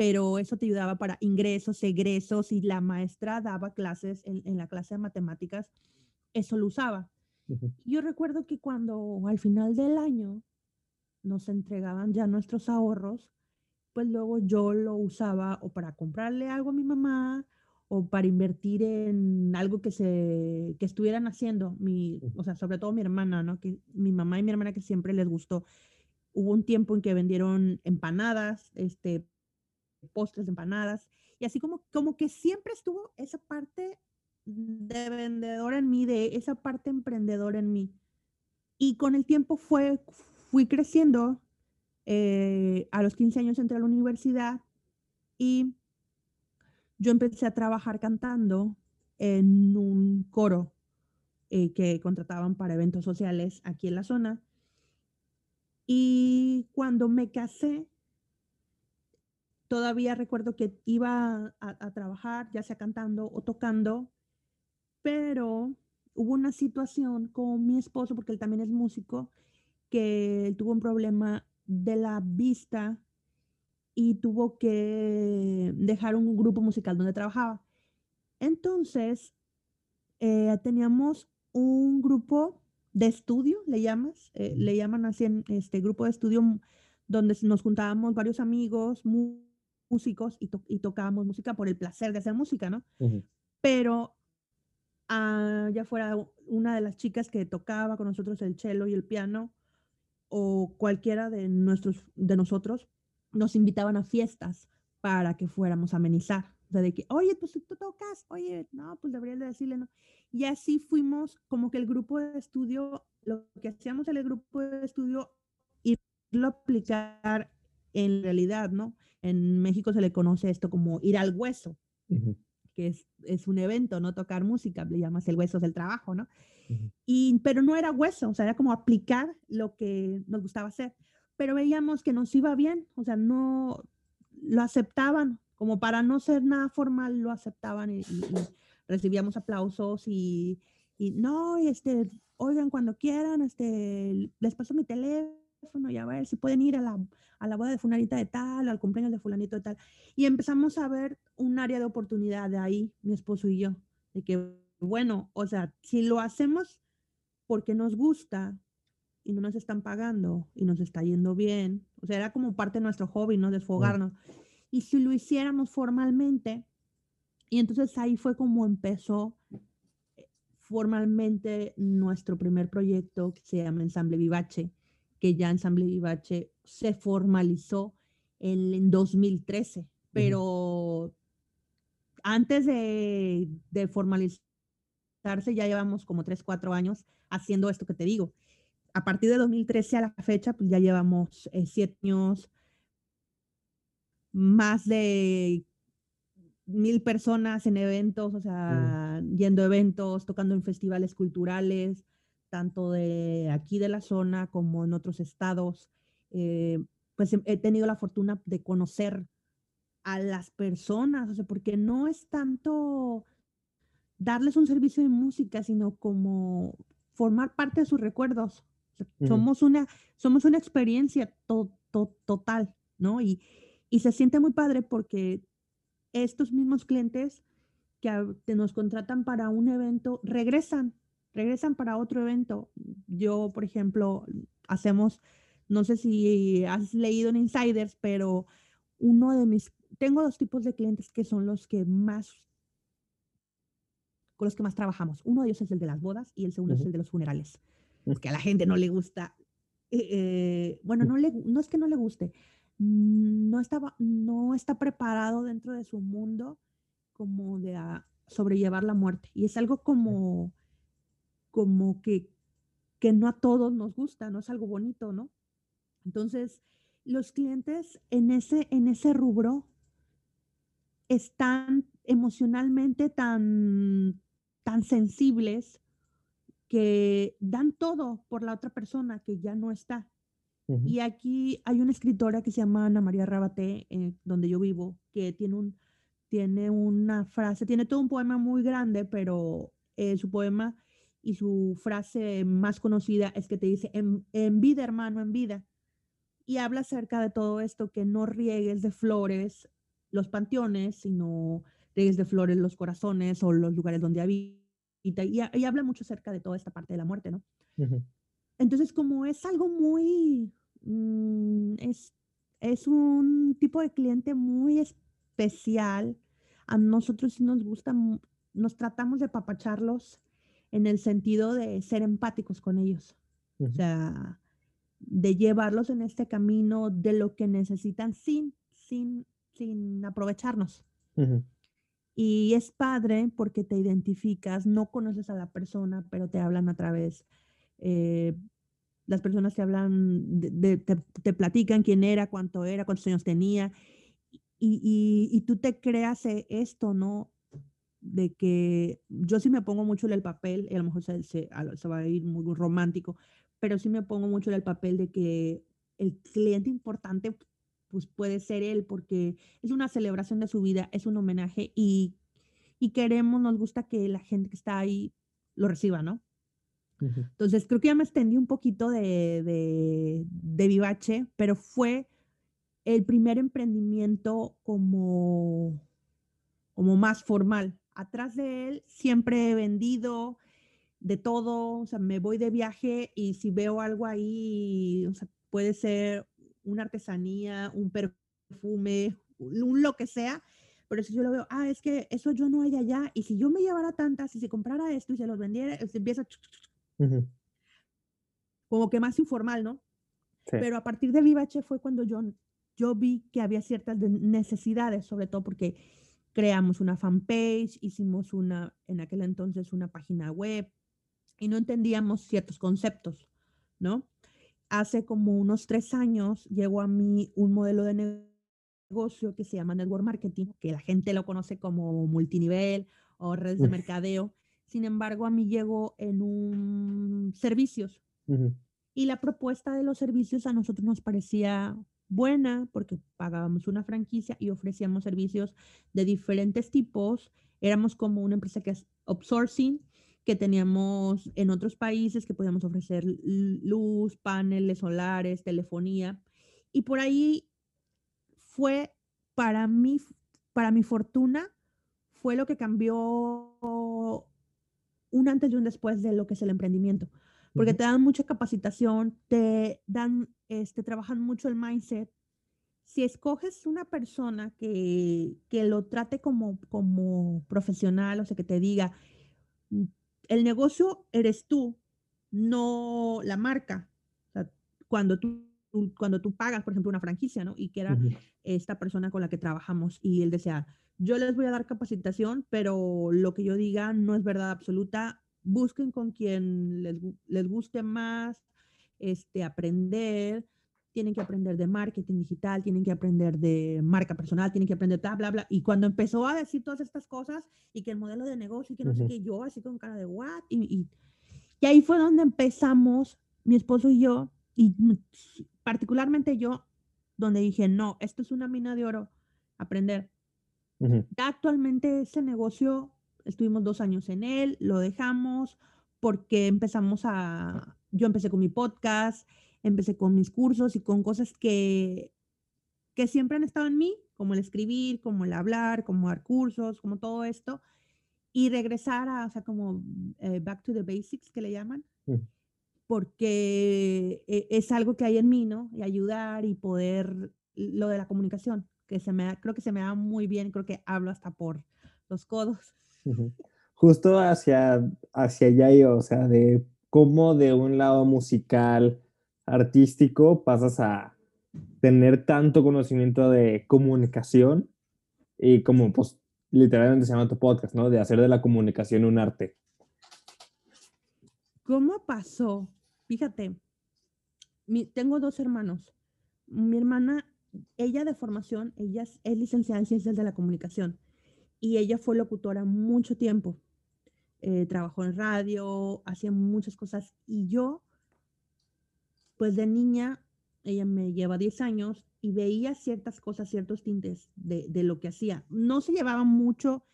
pero eso te ayudaba para ingresos, egresos, y la maestra daba clases en, la clase de matemáticas, eso lo usaba. Yo recuerdo que cuando al final del año nos entregaban ya nuestros ahorros, pues luego yo lo usaba o para comprarle algo a mi mamá o para invertir en algo que se que estuvieran haciendo mi, o sea, sobre todo mi hermana, ¿no? Que mi mamá y mi hermana que siempre les gustó. Hubo un tiempo en que vendieron empanadas, este, postres, empanadas, y así como, como que siempre estuvo esa parte de vendedor en mí, de esa parte emprendedora en mí. Y con el tiempo fue, fui creciendo. Eh, a los 15 años entré a la universidad y yo empecé a trabajar cantando en un coro eh, que contrataban para eventos sociales aquí en la zona. Y cuando me casé, todavía recuerdo que iba a, trabajar, ya sea cantando o tocando, pero hubo una situación con mi esposo, porque él también es músico, que tuvo un problema de la vista y tuvo que dejar un grupo musical donde trabajaba. Entonces, eh, teníamos un grupo de estudio, le llamas, eh, le llaman así en este grupo de estudio donde nos juntábamos varios amigos, músicos y, y, tocábamos música por el placer de hacer música, ¿no? Pero ah, ya fuera una de las chicas que tocaba con nosotros el cello y el piano, o cualquiera de, nuestros, de nosotros, nos invitaban a fiestas para que fuéramos a amenizar. O sea, de que, oye, pues tú tocas, oye, no, pues deberías de decirle, ¿no? Y así fuimos como que el grupo de estudio, lo que hacíamos en el grupo de estudio, irlo a aplicar en realidad, ¿no? En México se le conoce esto como ir al hueso, que que es, es, un evento, no tocar música, le llamas el hueso del trabajo, ¿no? y, pero no era hueso, o sea, era como aplicar lo que nos gustaba hacer, pero veíamos que nos iba bien, o sea, no lo aceptaban, como para no ser nada formal, lo aceptaban y, recibíamos aplausos y, y no, este, oigan, cuando quieran, este, les paso mi teléfono y a ver si pueden ir a la, a la boda de fulanita de tal, al cumpleaños de fulanito de tal. Y empezamos a ver un área de oportunidad de ahí, mi esposo y yo, de que, bueno, o sea, si lo hacemos porque nos gusta y no nos están pagando y nos está yendo bien, o sea, era como parte de nuestro hobby, ¿no? Desfogarnos. Y si lo hiciéramos formalmente, y entonces ahí fue como empezó formalmente nuestro primer proyecto que se llama Ensamble Vivache, que ya Ensamble Vivache se formalizó en, 2013, pero antes de, formalizarse ya llevamos como 3, 4 años haciendo esto que te digo. A partir de 2013 a la fecha, pues ya llevamos 7 eh, años, más de mil personas en eventos, o Mm. sea, yendo a eventos, tocando en festivales culturales, tanto de aquí de la zona como en otros estados. Eh, pues he tenido la fortuna de conocer a las personas, o sea, porque no es tanto darles un servicio de música, sino como formar parte de sus recuerdos. Somos, una, somos una experiencia to- to- total, ¿no? Y, y se siente muy padre porque estos mismos clientes que te nos contratan para un evento regresan, regresan para otro evento. Yo, por ejemplo, hacemos, no sé si has leído en Insiders, pero uno de mis, tengo dos tipos de clientes que son los que más, con los que más trabajamos. Uno de ellos es el de las bodas y el segundo es el de los funerales. Mm. Que a la gente no le gusta. eh, eh, bueno, no, le, no es que no le guste, mm, no, estaba, no está preparado dentro de su mundo como de a sobrellevar la muerte. Y es algo como, como que, que no a todos nos gusta, no es algo bonito, ¿no? Entonces, los clientes en ese, en ese rubro están emocionalmente tan, tan sensibles que dan todo por la otra persona que ya no está. Y aquí hay una escritora que se llama Ana María Rabaté, eh, donde yo vivo, que tiene, un, tiene una frase, tiene todo un poema muy grande, pero eh, su poema y su frase más conocida es que te dice, en, en vida, hermano, en vida. Y habla acerca de todo esto, que no riegues de flores los panteones, sino riegues de flores los corazones o los lugares donde habita. Y, y habla mucho acerca de toda esta parte de la muerte, ¿no? Entonces, como es algo muy, mm, es, es un tipo de cliente muy especial, a nosotros sí nos gusta, nos tratamos de papacharlos en el sentido de ser empáticos con ellos, o sea, de llevarlos en este camino de lo que necesitan sin, sin, sin aprovecharnos. Ujú. Y es padre porque te identificas, no conoces a la persona, pero te hablan a través, eh, las personas te hablan, de, de- te, te platican quién era, cuánto era, cuántos años tenía, y, y- y tú te creas eh, esto, ¿no? De que yo sí me pongo mucho en el papel, y a lo mejor se, se- se va a ir muy romántico, pero sí me pongo mucho en el papel de que el cliente importante pues puede ser él, porque es una celebración de su vida, es un homenaje y, y queremos, nos gusta que la gente que está ahí lo reciba, ¿no? Entonces, creo que ya me extendí un poquito de, de, de Vivache, pero fue el primer emprendimiento como, como más formal. Atrás de él siempre he vendido de todo, o sea, me voy de viaje y si veo algo ahí, o sea, puede ser una artesanía, un perfume, un lo que sea, pero si yo lo veo, ah, es que eso yo no hay allá, y si yo me llevara tantas, y si comprara esto y se los vendiera, se empieza como que más informal, ¿no? Sí. Pero a partir de Vivache fue cuando yo, yo vi que había ciertas de- necesidades, sobre todo porque creamos una fanpage, hicimos una, en aquel entonces, una página web y no entendíamos ciertos conceptos, ¿no? Hace como unos tres años llegó a mí un modelo de negocio que se llama network marketing, que la gente lo conoce como multinivel o redes de mercadeo. Sin embargo, a mí llegó en un servicios. Y la propuesta de los servicios a nosotros nos parecía buena porque pagábamos una franquicia y ofrecíamos servicios de diferentes tipos. Éramos como una empresa que es outsourcing, que teníamos en otros países que podíamos ofrecer luz, paneles solares, telefonía. Y por ahí fue para mí, para mi fortuna, fue lo que cambió un antes y un después de lo que es el emprendimiento. Porque te dan mucha capacitación, te dan, este, trabajan mucho el mindset. Si escoges una persona que, que lo trate como, como profesional, o sea, que te diga, el negocio eres tú, no la marca. O sea, cuando tú cuando tú pagas, por ejemplo, una franquicia, ¿no? Y que era esta persona con la que trabajamos y él decía, yo les voy a dar capacitación, pero lo que yo diga no es verdad absoluta. Busquen con quien les, les guste más este, aprender. Tienen que aprender de marketing digital, tienen que aprender de marca personal, tienen que aprender bla, bla, bla. Y cuando empezó a decir todas estas cosas y que el modelo de negocio y que no sé qué, yo así con cara de what. Y, y, y ahí fue donde empezamos, mi esposo y yo, y particularmente yo, donde dije, no, esto es una mina de oro, aprender. actualmente ese negocio, estuvimos dos años en él, lo dejamos porque empezamos a, yo empecé con mi podcast, empecé con mis cursos y con cosas que, que siempre han estado en mí, como el escribir, como el hablar, como dar cursos, como todo esto, y regresar a, o sea, como eh, back to the basics que le llaman porque e, es algo que hay en mí, ¿no? Y ayudar y poder, lo de la comunicación, que se me creo que se me da muy bien, creo que hablo hasta por los codos. Justo hacia, hacia allá, o sea, de cómo de un lado musical, artístico, pasas a tener tanto conocimiento de comunicación y como pues literalmente se llama tu podcast, ¿no? De hacer de la comunicación un arte. ¿Cómo pasó? Fíjate, tengo dos hermanos. Mi hermana, ella de formación, ella es, licenciada en Ciencias de la Comunicación y ella fue locutora mucho tiempo. Eh, trabajó en radio, hacía muchas cosas y yo, pues de niña, ella me lleva 10 años y veía ciertas cosas, ciertos tintes de, de, lo que hacía. No se llevaba mucho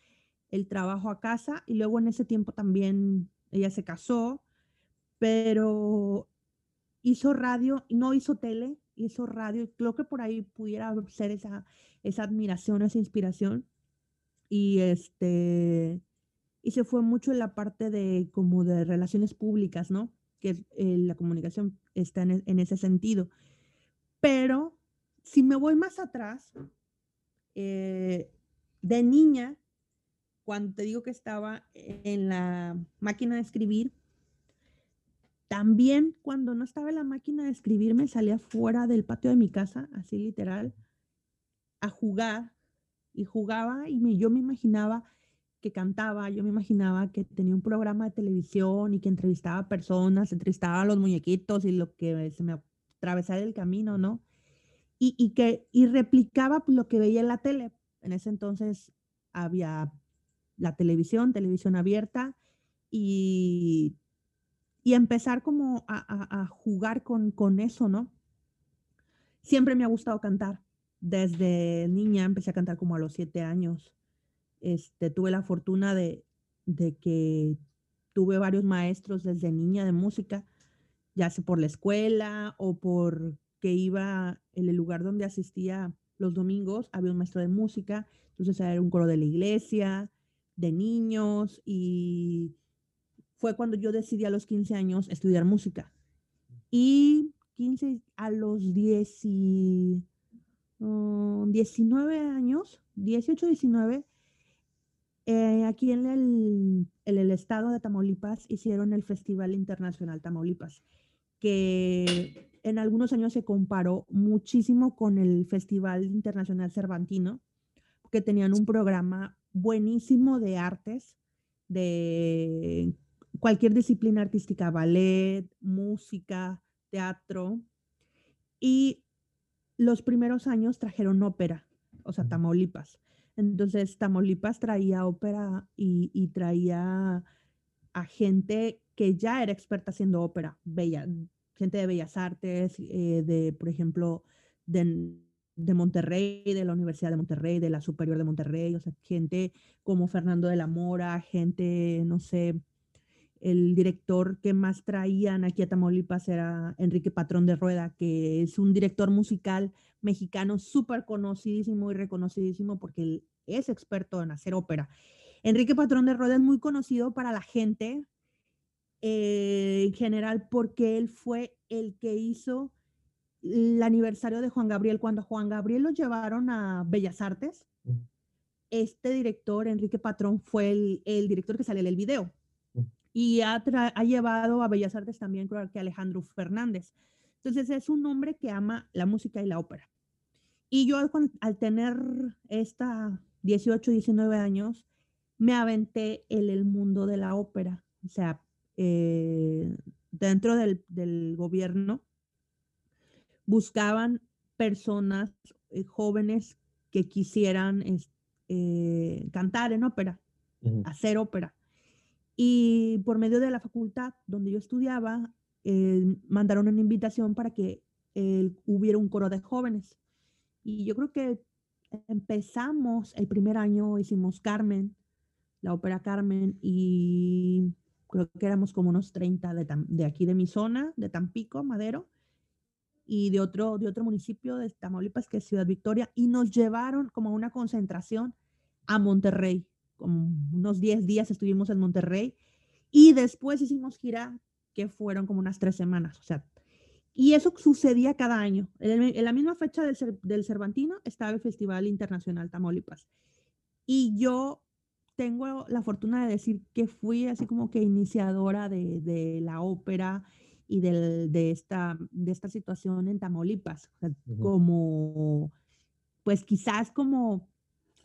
el trabajo a casa y luego en ese tiempo también ella se casó pero hizo radio, no hizo tele, hizo radio, creo que por ahí pudiera ser esa, esa admiración, esa inspiración. Y este, y se fue mucho en la parte de como de relaciones públicas, ¿no? Que eh, la comunicación está en, en, ese sentido. Pero si me voy más atrás, eh, de niña, cuando te digo que estaba en la máquina de escribir, también cuando no estaba en la máquina de escribir, me salía fuera del patio de mi casa, así literal, a jugar. Y jugaba y yo me imaginaba cantaba, yo me imaginaba que tenía un programa de televisión y que entrevistaba personas, entrevistaba a los muñequitos y lo que se me atravesaba el camino, ¿no? Y, y que y replicaba pues, lo que veía en la tele. En ese entonces había la televisión, televisión abierta, y y empezar como a, jugar con, con, eso, ¿no? Siempre me ha gustado cantar. Desde niña empecé a cantar como a los siete años. Este, tuve la fortuna de, que tuve varios maestros desde niña de música, ya sea por la escuela o por que iba en el lugar donde asistía los domingos, había un maestro de música, entonces era un coro de la iglesia, de niños y fue cuando yo decidí a los 15 años estudiar música. Y 15 a los 10 y, 19 años, 18, 19, eh, aquí en el, en el estado de Tamaulipas hicieron el Festival Internacional Tamaulipas, que en algunos años se comparó muchísimo con el Festival Internacional Cervantino, que tenían un programa buenísimo de artes, de cualquier disciplina artística, ballet, música, teatro. Y los primeros años trajeron ópera. o sea, Tamaulipas. Entonces, Tamaulipas traía ópera y, traía a gente que ya era experta haciendo ópera, bella, gente de Bellas Artes, eh, de, por ejemplo, de, de, Monterrey, de la Universidad de Monterrey, de la Superior de Monterrey, o sea, gente como Fernando de la Mora, gente, no sé, el director que más traían aquí a Tamaulipas era Enrique Patrón de Rueda, que es un director musical mexicano súper conocidísimo y reconocidísimo porque él es experto en hacer ópera. Enrique Patrón de Rueda es muy conocido para la gente eh, en general porque él fue el que hizo el aniversario de Juan Gabriel. Cuando Juan Gabriel lo llevaron a Bellas Artes, este director, Enrique Patrón, fue el, el director que sale en el video y ha, llevado a Bellas Artes también, creo que Alejandro Fernández. Entonces es un hombre que ama la música y la ópera. Y yo al tener esta 18, 19 años, me aventé en el mundo de la ópera. O sea, eh, dentro del, gobierno buscaban personas eh, jóvenes que quisieran eh, cantar en ópera, hacer ópera. Y por medio de la facultad donde yo estudiaba, eh, mandaron una invitación para que eh, hubiera un coro de jóvenes. Y yo creo que empezamos el primer año, hicimos Carmen, la ópera Carmen, y creo que éramos como unos 30 de, aquí de mi zona, de Tampico, Madero, y de otro, de otro municipio de Tamaulipas, que es Ciudad Victoria, y nos llevaron como a una concentración a Monterrey como unos 10 días estuvimos en Monterrey y después hicimos gira que fueron como unas tres semanas, o sea, y eso sucedía cada año. En, la misma fecha del, del, Cervantino estaba el Festival Internacional Tamaulipas. Y yo tengo la fortuna de decir que fui así como que iniciadora de, de la ópera y de, de, esta, de esta situación en Tamaulipas, como, pues quizás como,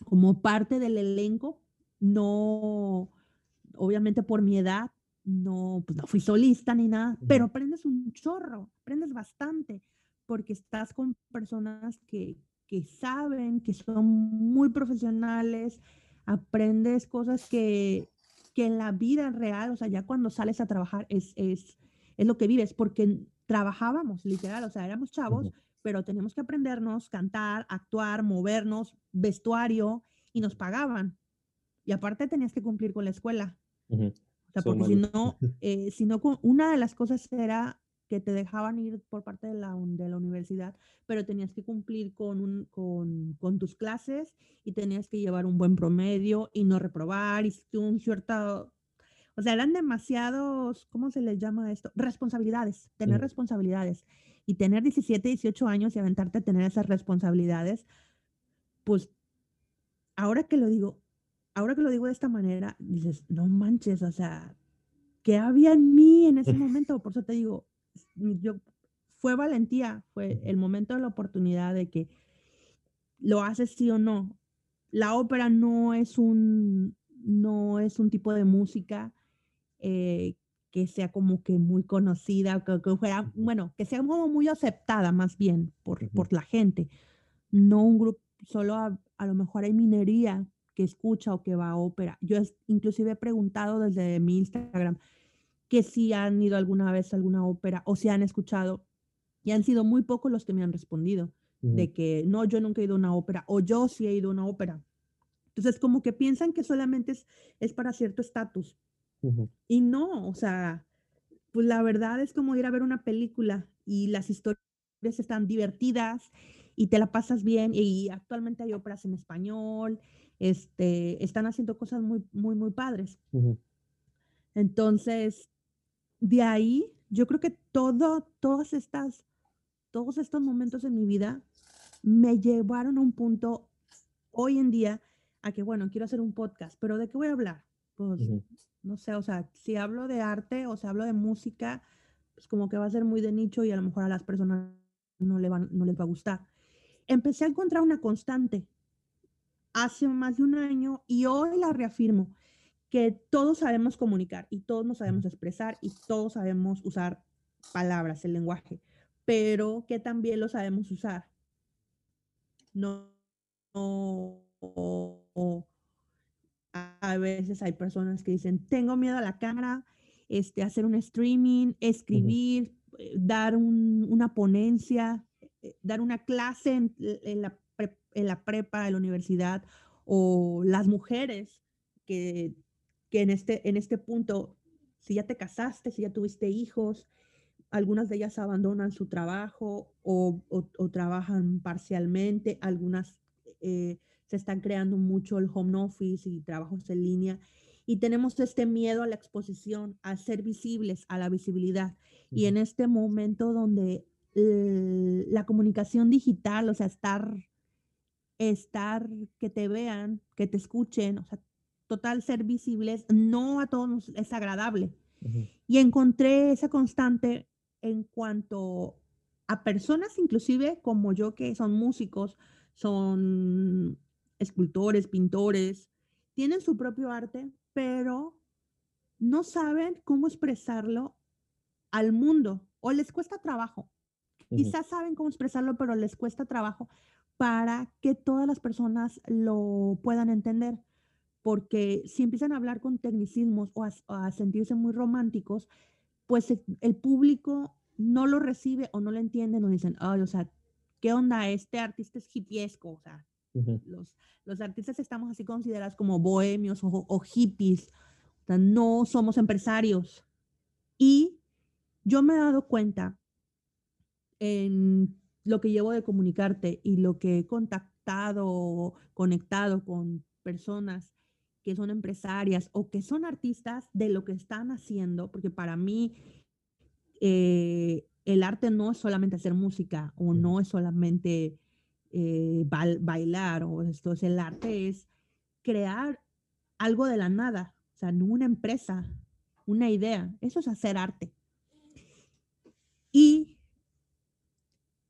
como parte del elenco, no, obviamente por mi edad, no, pues no fui solista ni nada, pero aprendes un chorro, aprendes bastante, porque estás con personas que, que saben, que son muy profesionales, aprendes cosas que, que en la vida real, o sea, ya cuando sales a trabajar es, es, es lo que vives, porque trabajábamos, literal, o sea, éramos chavos, pero teníamos que aprendernos, cantar, actuar, movernos, vestuario, y nos pagaban. Y aparte tenías que cumplir con la escuela. O sea, porque si no, eh, si no, una de las cosas era que te dejaban ir por parte de la, de la universidad, pero tenías que cumplir con, un, con, con, tus clases y tenías que llevar un buen promedio y no reprobar y un cierto... O sea, eran demasiados, ¿cómo se les llama esto? Responsabilidades, tener responsabilidades. Y tener 17, 18 años y aventarte a tener esas responsabilidades, pues ahora que lo digo, ahora que lo digo de esta manera, dices, no manches, o sea, ¿qué había en mí en ese [LAUGHS] momento? Por eso te digo, yo, fue valentía, fue el momento de la oportunidad de que lo haces sí o no. La ópera no es un, no es un tipo de música eh, que sea como que muy conocida, que, que, fuera, bueno, que sea como muy aceptada más bien por, por la gente. No un grupo, solo a, a, lo mejor hay minería que escucha o que va a ópera. Yo inclusive he preguntado desde mi Instagram que si han ido alguna vez a alguna ópera o si han escuchado y han sido muy pocos los que me han respondido de que no, yo nunca he ido a una ópera o yo sí he ido a una ópera. Entonces, como que piensan que solamente es, es para cierto estatus. Y no, o sea, pues la verdad es como ir a ver una película y las historias están divertidas y te la pasas bien y actualmente hay óperas en español este, están haciendo cosas muy, muy, muy padres. Entonces, de ahí, yo creo que todo, todas estas, todos estos momentos en mi vida me llevaron a un punto hoy en día a que, bueno, quiero hacer un podcast, pero ¿de qué voy a hablar? Pues, no sé, o sea, si hablo de arte o si hablo de música, pues como que va a ser muy de nicho y a lo mejor a las personas no, le van, no les va a gustar. Empecé a encontrar una constante hace más de un año y hoy la reafirmo, que todos sabemos comunicar y todos nos sabemos expresar y todos sabemos usar palabras, el lenguaje, pero que también lo sabemos usar. No, a veces hay personas que dicen, tengo miedo a la cámara, este, hacer un streaming, escribir, eh, dar una ponencia, dar una clase en, la en, la prepa, en la universidad, o las mujeres que, que en, este, en este punto, si ya te casaste, si ya tuviste hijos, algunas de ellas abandonan su trabajo o, o, trabajan parcialmente, algunas eh, se están creando mucho el home office y trabajos en línea. Y tenemos este miedo a la exposición, a ser visibles, a la visibilidad. Y en este momento donde la comunicación digital, o sea, estar, estar, que te vean, que te escuchen, o sea, total ser visibles, no a todos es agradable. Y encontré esa constante en cuanto a personas inclusive como yo que son músicos, son escultores, pintores, tienen su propio arte, pero no saben cómo expresarlo al mundo o les cuesta trabajo. Quizás saben cómo expresarlo, pero les cuesta trabajo para que todas las personas lo puedan entender. Porque si empiezan a hablar con tecnicismos o a, sentirse muy románticos, pues el público no lo recibe o no lo entiende, no dicen, ay, o sea, ¿qué onda? Este artista es hippiesco, o sea, los, los, artistas estamos así considerados como bohemios o, hippies, o sea, no somos empresarios. Y yo me he dado cuenta en lo que llevo de comunicarte y lo que he contactado, conectado con personas que son empresarias o que son artistas de lo que están haciendo, porque para mí eh, el arte no es solamente hacer música o no es solamente eh, bailar o esto, es el arte es crear algo de la nada, o sea, una empresa, una idea, eso es hacer arte. Y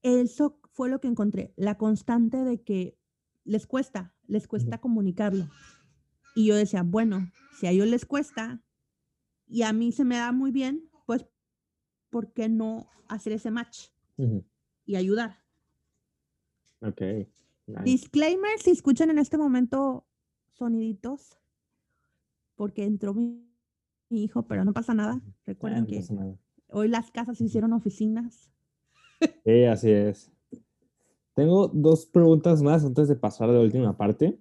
eso fue lo que encontré, la constante de que les cuesta, les cuesta comunicarlo. Y yo decía, bueno, si a ellos les cuesta y a mí se me da muy bien, pues, ¿por qué no hacer ese match y ayudar? Ok. Disclaimer, si escuchan en este momento soniditos, porque entró mi, hijo, pero no pasa nada. Recuerden que hoy las casas se hicieron oficinas. Sí, así es. Tengo dos preguntas más antes de pasar de la última parte.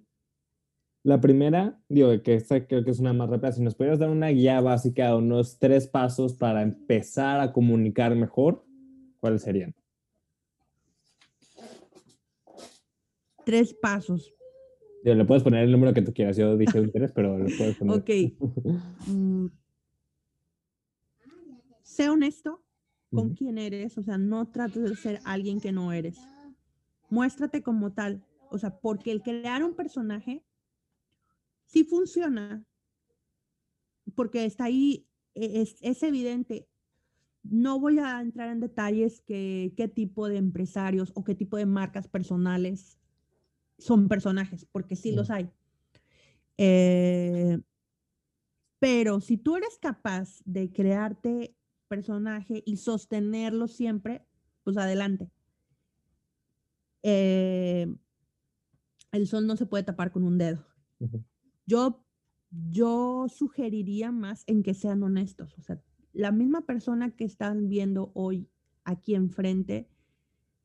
La primera, digo que esta creo que es una más rápida. Si nos pudieras dar una guía básica, unos tres pasos para empezar a comunicar mejor, ¿cuáles serían? tres pasos. le puedes poner el número que tú quieras. Yo dije un tres, pero lo puedes poner. Ok. [LAUGHS] Mm. Sé honesto con quién eres. O sea, no trates de ser alguien que no eres. Muéstrate como tal. O sea, porque el crear un personaje sí funciona. Porque está ahí, e, es, es evidente. No voy a entrar en detalles que qué tipo de empresarios o qué tipo de marcas personales son personajes, porque sí los hay. Eh, pero si tú eres capaz de crearte personaje y sostenerlo siempre, pues adelante. Eh, el sol no se puede tapar con un dedo. Yo, yo sugeriría más en que sean honestos. O sea, la misma persona que están viendo hoy aquí enfrente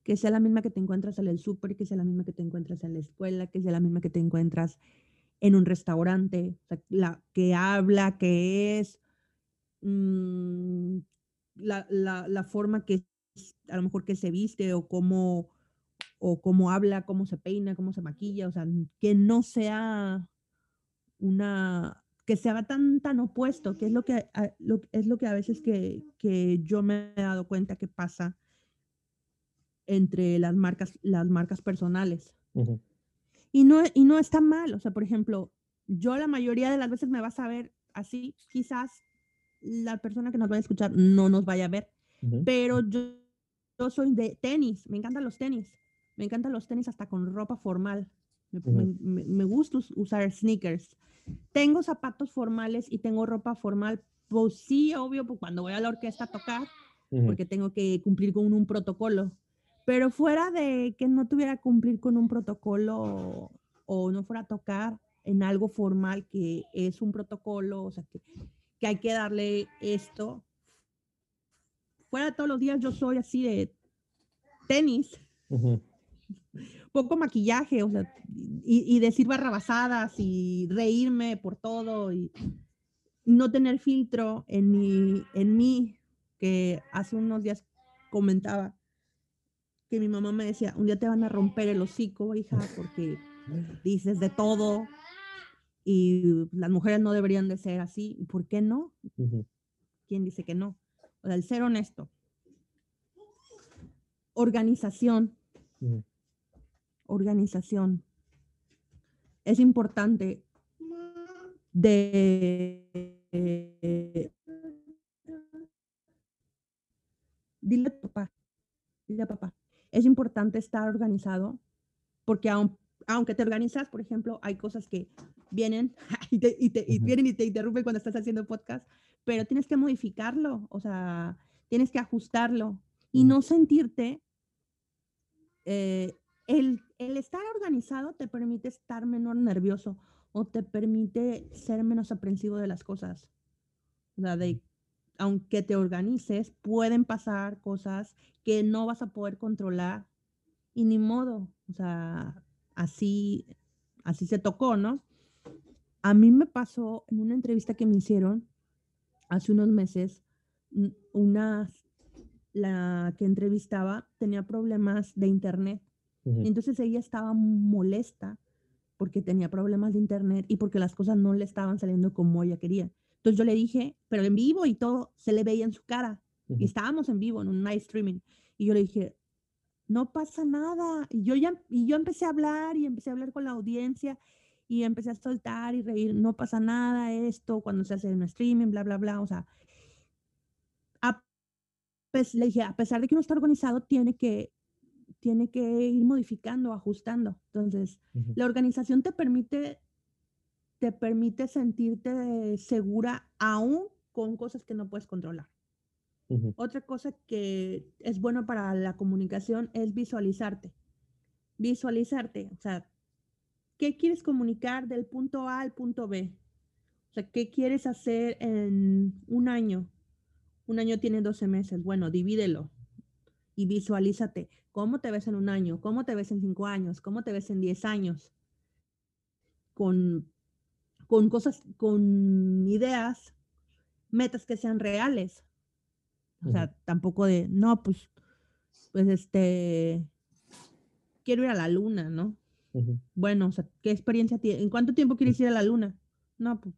que sea la misma que te encuentras en el súper, que sea la misma que te encuentras en la escuela, que sea la misma que te encuentras en un restaurante, la que habla, que es, mm, la, forma que a lo mejor que se viste o cómo, o cómo habla, cómo se peina, cómo se maquilla, o sea, que no sea una, que se haga tan, tan opuesto, que es lo que, es lo que a veces que, que yo me he dado cuenta que pasa entre las marcas, las marcas personales. y, no, y no está mal, o sea, por ejemplo, yo la mayoría de las veces me vas a ver así, quizás la persona que nos va a escuchar no nos vaya a ver, pero yo, yo soy de tenis, me encantan los tenis, me encantan los tenis hasta con ropa formal, me, me, gusta usar sneakers. Tengo zapatos formales y tengo ropa formal, pues sí, obvio, pues cuando voy a la orquesta a tocar, porque tengo que cumplir con un protocolo. Pero fuera de que no tuviera que cumplir con un protocolo o, no fuera a tocar en algo formal que es un protocolo, o sea, que, que hay que darle esto. Fuera todos los días yo soy así de tenis, poco maquillaje, o sea, y, decir barrabasadas y reírme por todo y no tener filtro en mi, en mí, que hace unos días comentaba que mi mamá me decía, un día te van a romper el hocico, hija, porque dices de todo y las mujeres no deberían de ser así. ¿Por qué no? ¿Quién dice que no? O sea, el ser honesto. Organización. Organización. Es importante de... dile a papá, dile a papá, es importante estar organizado porque aunque te organizas, por ejemplo, hay cosas que vienen [LAUGHS] y, te, y, vienen y te interrumpen cuando estás haciendo podcast, pero tienes que modificarlo, o sea, tienes que ajustarlo y no sentirte, eh, el, el estar organizado te permite estar menos nervioso o te permite ser menos aprensivo de las cosas. O sea, de aunque te organices, pueden pasar cosas que no vas a poder controlar y ni modo, o sea, así, así se tocó, ¿no? A mí me pasó en una entrevista que me hicieron hace unos meses, una, la que entrevistaba tenía problemas de internet. entonces ella estaba molesta porque tenía problemas de internet y porque las cosas no le estaban saliendo como ella quería. Entonces yo le dije, pero en vivo y todo, se le veía en su cara. Y estábamos en vivo, en un night streaming. Y yo le dije, no pasa nada. Y yo ya, y yo empecé a hablar y empecé a hablar con la audiencia y empecé a soltar y reír, no pasa nada esto, cuando se hace un streaming, bla, bla, bla. O sea, pues, le dije, a pesar de que uno está organizado, tiene que, tiene que ir modificando, ajustando. Entonces, la organización te permite te permite sentirte segura aún con cosas que no puedes controlar. Otra cosa que es bueno para la comunicación es visualizarte. Visualizarte, o sea, ¿qué quieres comunicar del punto A al punto B? O sea, ¿qué quieres hacer en un año? Un año tiene 12 meses. Bueno, divídelo y visualízate. ¿Cómo te ves en un año? ¿Cómo te ves en cinco años? ¿Cómo te ves en 10 años? Con con cosas, con ideas, metas que sean reales. O sea, tampoco de, no, pues, pues este, quiero ir a la luna, ¿no? Bueno, o sea, ¿qué experiencia tiene? ¿En cuánto tiempo quieres ir a la luna? No, pues,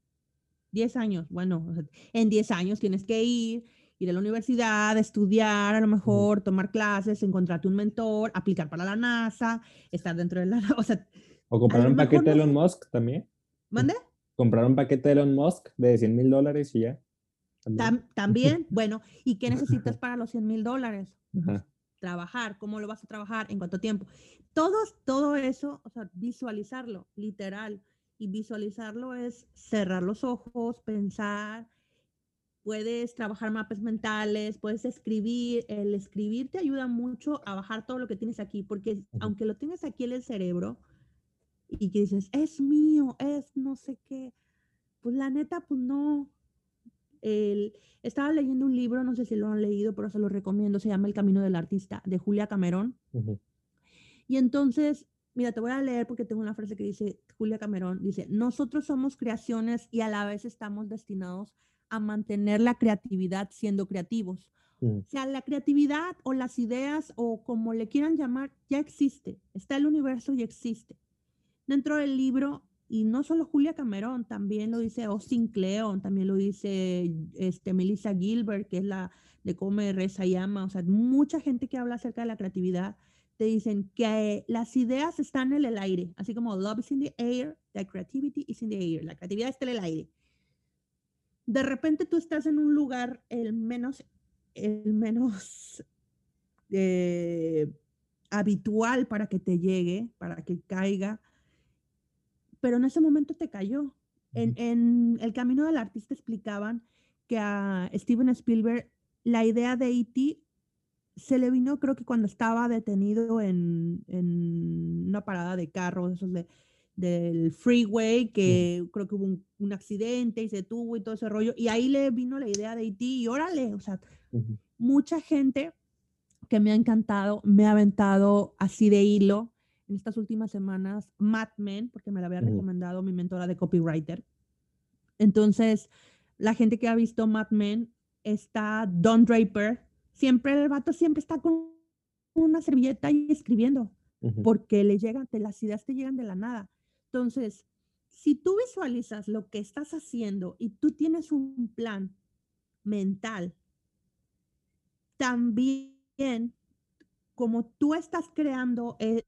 10 años. Bueno, en 10 años tienes que ir, ir a la universidad, estudiar, a lo mejor, tomar clases, encontrarte un mentor, aplicar para la NASA, estar dentro de la... [LAUGHS] O sea... O comprar un paquete de Elon Musk también. ¿Mande? comprar un paquete de Elon Musk de 100 mil dólares y ya. También. bueno, ¿y qué necesitas [LAUGHS] para los 100 mil dólares? Trabajar, ¿cómo lo vas a trabajar? ¿En cuánto tiempo? Todo, todo eso, o sea, visualizarlo, literal. Y visualizarlo es cerrar los ojos, pensar, puedes trabajar mapas mentales, puedes escribir. El escribir te ayuda mucho a bajar todo lo que tienes aquí, porque aunque lo tienes aquí en el cerebro, y que dices, es mío, es no sé qué. Pues la neta, pues no. El, estaba leyendo un libro, no sé si lo han leído, pero se lo recomiendo, se llama El Camino del Artista, de Julia Camerón. Y entonces, mira, te voy a leer porque tengo una frase que dice, Julia Camerón, dice, nosotros somos creaciones y a la vez estamos destinados a mantener la creatividad siendo creativos. O sea, la creatividad o las ideas o como le quieran llamar, ya existe, está el universo y existe dentro del libro, y no solo Julia Cameron, también lo dice Austin Kleon, también lo dice este, Melissa Gilbert, que es la de Come, Reza y Ama, o sea, mucha gente que habla acerca de la creatividad, te dicen que las ideas están en el aire, así como love is in the air, the creativity is in the air, la creatividad está en el aire. De repente tú estás en un lugar el menos, el menos eh, habitual para que te llegue, para que caiga, pero en ese momento te cayó. En, El Camino del Artista explicaban que a Steven Spielberg la idea de E.T. se le vino, creo que cuando estaba detenido en, en una parada de carros, esos de, del freeway, que creo que hubo un, un, accidente y se tuvo y todo ese rollo. Y ahí le vino la idea de Haití y órale, o sea, mucha gente que me ha encantado, me ha aventado así de hilo en estas últimas semanas, Mad Men, porque me la había recomendado mi mentora de copywriter. Entonces, la gente que ha visto Mad Men está Don Draper, siempre el vato siempre está con una servilleta y escribiendo, porque le llegan, te, las ideas te llegan de la nada. Entonces, si tú visualizas lo que estás haciendo y tú tienes un plan mental, también como tú estás creando e,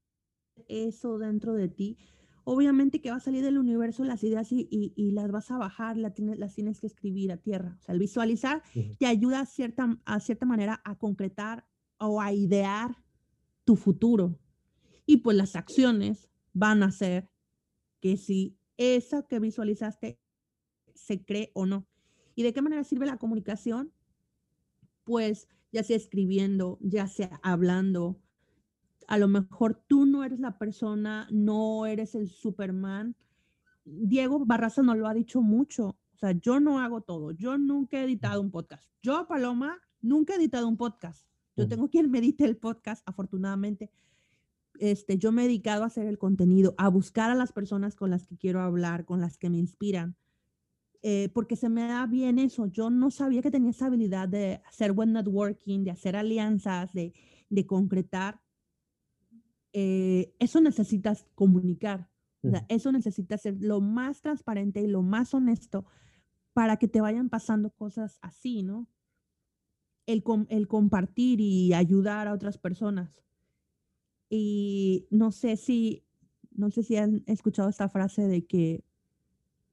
eso dentro de ti, obviamente que va a salir del universo las ideas y, las vas a bajar, las tienes, las tienes que escribir a tierra. O sea, el visualizar te ayuda a cierta, a cierta manera a concretar o a idear tu futuro. Y pues las acciones van a ser que si eso que visualizaste se cree o no. ¿Y de qué manera sirve la comunicación? Pues ya sea escribiendo, ya sea hablando, a lo mejor tú no eres la persona, no eres el Superman. Diego Barraza nos lo ha dicho mucho. O sea, yo no hago todo. Yo nunca he editado un podcast. Yo, Paloma, nunca he editado un podcast. Yo tengo quien me edite el podcast, afortunadamente. Este, yo me he dedicado a hacer el contenido, a buscar a las personas con las que quiero hablar, con las que me inspiran, eh, porque se me da bien eso. Yo no sabía que tenía esa habilidad de hacer buen networking, de hacer alianzas, de, de concretar. Eh, eso necesitas comunicar. eso necesitas ser lo más transparente y lo más honesto para que te vayan pasando cosas así, ¿no? El, el compartir y ayudar a otras personas. Y no sé si, no sé si han escuchado esta frase de que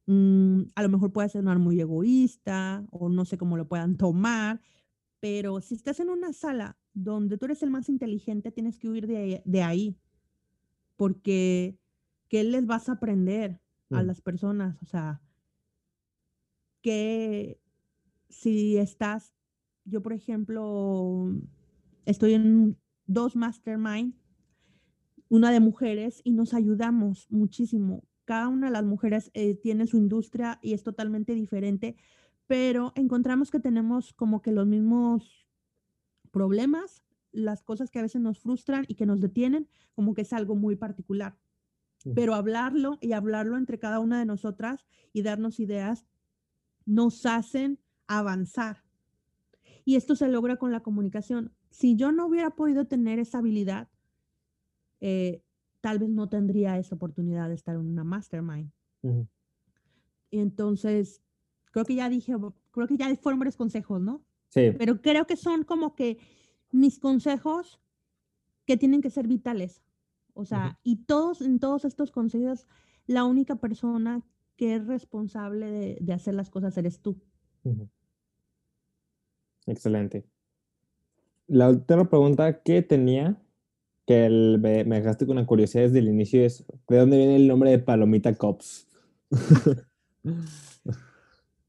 mm, a lo mejor puede sonar muy egoísta o no sé cómo lo puedan tomar, pero si estás en una sala donde tú eres el más inteligente, tienes que huir de, ahí, porque ¿qué les vas a aprender a mm. las personas? O sea, que si estás, yo por ejemplo, estoy en dos mastermind, una de mujeres, y nos ayudamos muchísimo. Cada una de las mujeres eh, tiene su industria y es totalmente diferente, pero encontramos que tenemos como que los mismos problemas, las cosas que a veces nos frustran y que nos detienen, como que es algo muy particular. Pero hablarlo y hablarlo entre cada una de nosotras y darnos ideas nos hacen avanzar. Y esto se logra con la comunicación. Si yo no hubiera podido tener esa habilidad, eh, tal vez no tendría esa oportunidad de estar en una mastermind. Y entonces, creo que ya dije, creo que ya fueron varios consejos, ¿no? Sí. Pero creo que son como que mis consejos que tienen que ser vitales. O sea, y todos, en todos estos consejos, la única persona que es responsable de, hacer las cosas eres tú. Excelente. La última pregunta que tenía, que me, me, dejaste con la curiosidad desde el inicio, es ¿de dónde viene el nombre de Palomita Cops?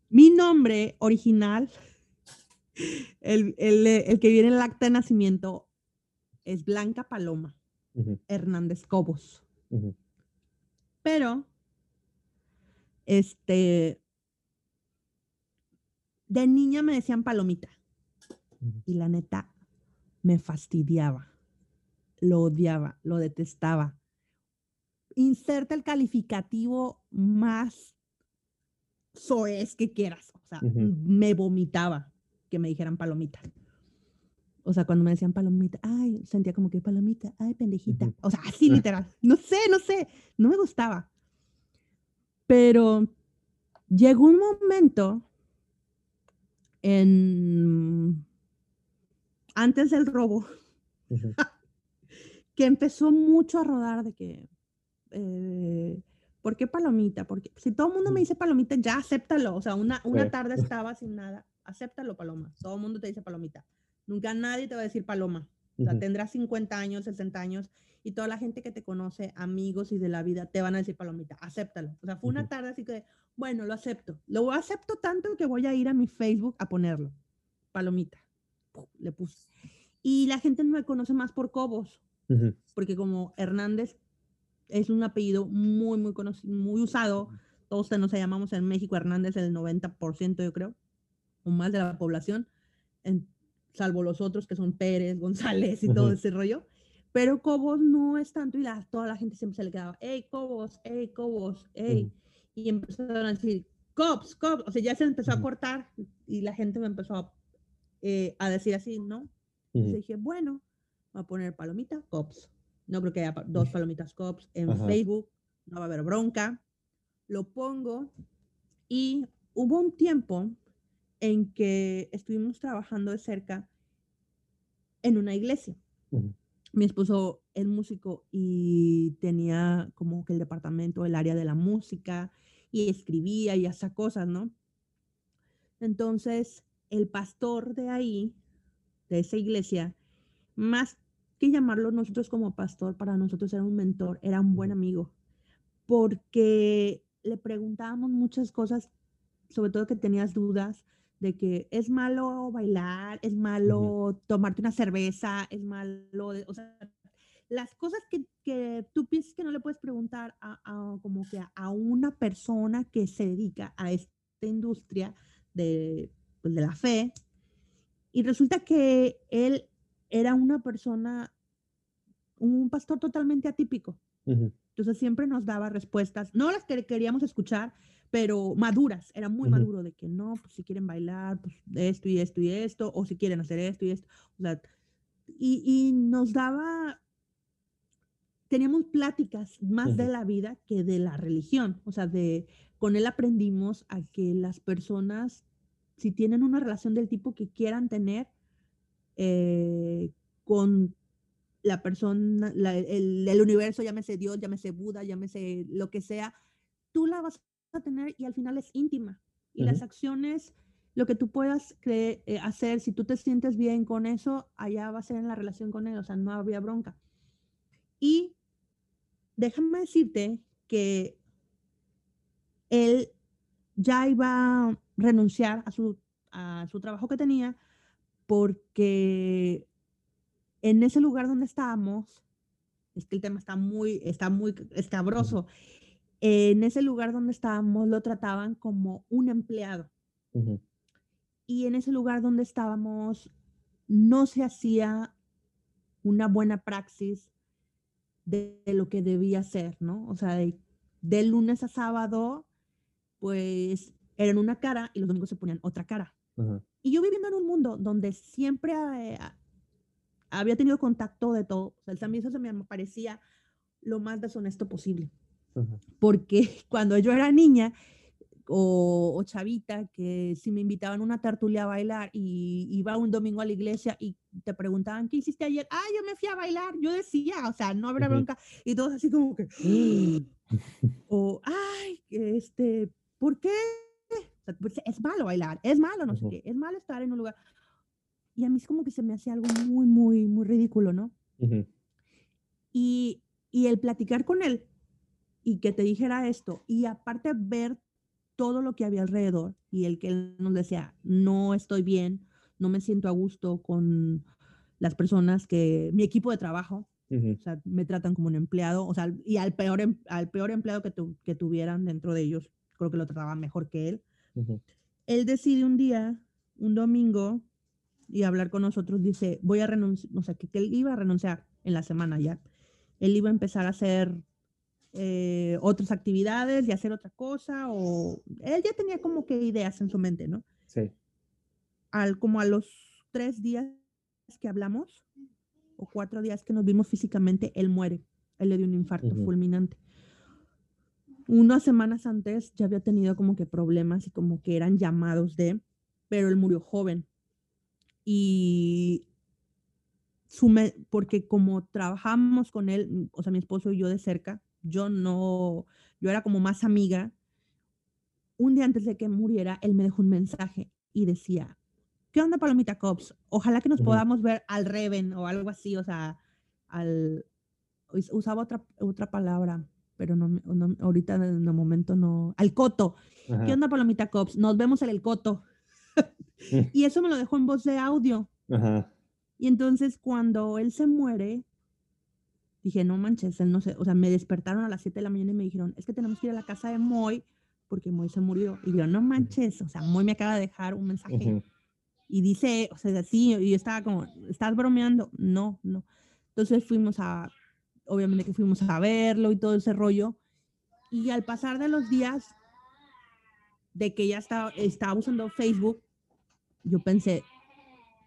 Mi nombre original, el, que viene en el acta de nacimiento, es Blanca Paloma Hernández Cobos. Pero, este, de niña me decían palomita. Y la neta, me fastidiaba. Lo odiaba, lo detestaba. Inserta el calificativo más soez que quieras. O sea, me vomitaba que me dijeran palomita. O sea, cuando me decían palomita, ay, sentía como que palomita, ay, pendejita. O sea, así literal. No sé, no sé, no me gustaba. Pero llegó un momento en antes del robo [LAUGHS] que empezó mucho a rodar de que eh, ¿por qué palomita? Porque si todo el mundo me dice palomita, ya acéptalo. O sea, una, una tarde estaba sin nada, acéptalo, paloma. Todo el mundo te dice palomita. Nunca nadie te va a decir paloma. O sea, tendrás 50 años, 60 años y toda la gente que te conoce, amigos y de la vida, te van a decir palomita, acéptalo. O sea, fue una tarde así que, bueno, lo acepto. Lo acepto tanto que voy a ir a mi Facebook a ponerlo. Palomita. Le puse. Y la gente me conoce más por Cobos, porque como Hernández es un apellido muy, muy conocido, muy usado. Todos nos llamamos en México Hernández el 90%, yo creo, o más de la población, en- salvo los otros que son Pérez, [LAUGHS] González y todo Ujú. ese rollo. Pero Cobos no es tanto y la, toda la gente siempre se le quedaba, hey, Cobos, hey, Cobos, hey. Ujú. Y empezaron a decir, Cops, Cops. O sea, ya se empezó a Ujú. cortar y la gente me empezó a, eh, a decir así, ¿no? Entonces dije, bueno, voy a poner palomita, cops. No creo que haya dos palomitas cops en. Facebook, no va a haber bronca. Lo pongo y hubo un tiempo en que estuvimos trabajando de cerca en una iglesia. Mi esposo es músico y tenía como que el departamento, el área de la música y escribía y hacía cosas, ¿no? Entonces, el pastor de ahí, de esa iglesia, más que llamarlo nosotros como pastor, para nosotros era un mentor, era un buen amigo, porque le preguntábamos muchas cosas, sobre todo que tenías dudas de que es malo bailar, es malo tomarte una cerveza, es malo, de- o sea, las cosas que, que tú piensas que no le puedes preguntar a, a como que a, a una persona que se dedica a esta industria de, pues, de la fe. Y resulta que él era una persona, un pastor totalmente atípico. Ujú. Entonces siempre nos daba respuestas, no las que queríamos escuchar, pero maduras. Era muy maduro de que no, pues si quieren bailar, pues esto y esto y esto, o si quieren hacer esto y esto. O sea, y, y nos daba, teníamos pláticas más de la vida que de la religión. O sea, de, con él aprendimos a que las personas, si tienen una relación del tipo que quieran tener eh, con la persona, la- el, el universo, llámese Dios, llámese Buda, llámese lo que sea, tú la vas a tener y al final es íntima. Y las acciones, lo que tú puedas eh, hacer, si tú te sientes bien con eso, allá va a ser en la relación con él, o sea, no había bronca. Y déjame decirte que él ya iba a renunciar a su, a su trabajo que tenía porque en ese lugar donde estábamos, es que el tema está muy, está muy escabroso, en ese lugar donde estábamos lo trataban como un empleado y en ese lugar donde estábamos no se hacía una buena praxis de, de lo que debía ser, ¿no? O sea, de, de lunes a sábado, pues eran una cara y los domingos se ponían otra cara. Y yo viviendo en un mundo donde siempre eh, había tenido contacto de todo, o sea, también eso se me parecía lo más deshonesto posible. Porque [LAUGHS] cuando yo era niña o, o chavita, que si me invitaban a una tertulia a bailar y iba un domingo a la iglesia y te preguntaban, ¿qué hiciste ayer? Ah, yo me fui a bailar, yo decía, o sea, no habrá Ujú. bronca. Y todos así como que, [GASPS] o, ay, este, ¿por qué? Pues, es malo bailar, es malo, no sé Ujú. qué, es malo estar en un lugar. Y a mí es como que se me hacía algo muy, muy, muy ridículo, ¿no? Y, y el platicar con él y que te dijera esto, y aparte ver todo lo que había alrededor, y el que nos decía, no estoy bien, no me siento a gusto con las personas que, mi equipo de trabajo, o sea, me tratan como un empleado, o sea, y al peor, em- al peor empleado que, tu- que tuvieran dentro de ellos, creo que lo trataban mejor que él. Él decide un día, un domingo, y hablar con nosotros, dice, voy a renunciar, o sea, que, que él iba a renunciar en la semana ya. Él iba a empezar a hacer eh, otras actividades y hacer otra cosa, o él ya tenía como que ideas en su mente, ¿no? Sí. Al, como a los tres días que hablamos, o cuatro días que nos vimos físicamente, él muere. Él le dio un infarto Ujú. fulminante. Unas semanas antes ya había tenido como que problemas y como que eran llamados de, pero él murió joven. Y su me- porque como trabajamos con él, o sea, mi esposo y yo de cerca, yo no, yo era como más amiga. Un día antes de que muriera, él me dejó un mensaje y decía, ¿qué onda Palomita Cops? Ojalá que nos podamos ver al Reven o algo así, o sea, al, us- usaba otra, otra palabra, pero no, no- ahorita en el momento no, al Coto. ¿Qué onda Palomita Cops? Nos vemos en el Coto. [LAUGHS] Y eso me lo dejó en voz de audio. Ajá. Y entonces cuando él se muere, dije, no manches, él no sé, o sea, me despertaron a las 7 de la mañana y me dijeron, es que tenemos que ir a la casa de Moy porque Moy se murió. Y yo, no manches, o sea, Moy me acaba de dejar un mensaje. Ujú. Y dice, o sea, así, y yo estaba como, ¿estás bromeando? No, no. Entonces fuimos a, obviamente que fuimos a verlo y todo ese rollo. Y al pasar de los días de que ya estaba, estaba usando Facebook, yo pensé,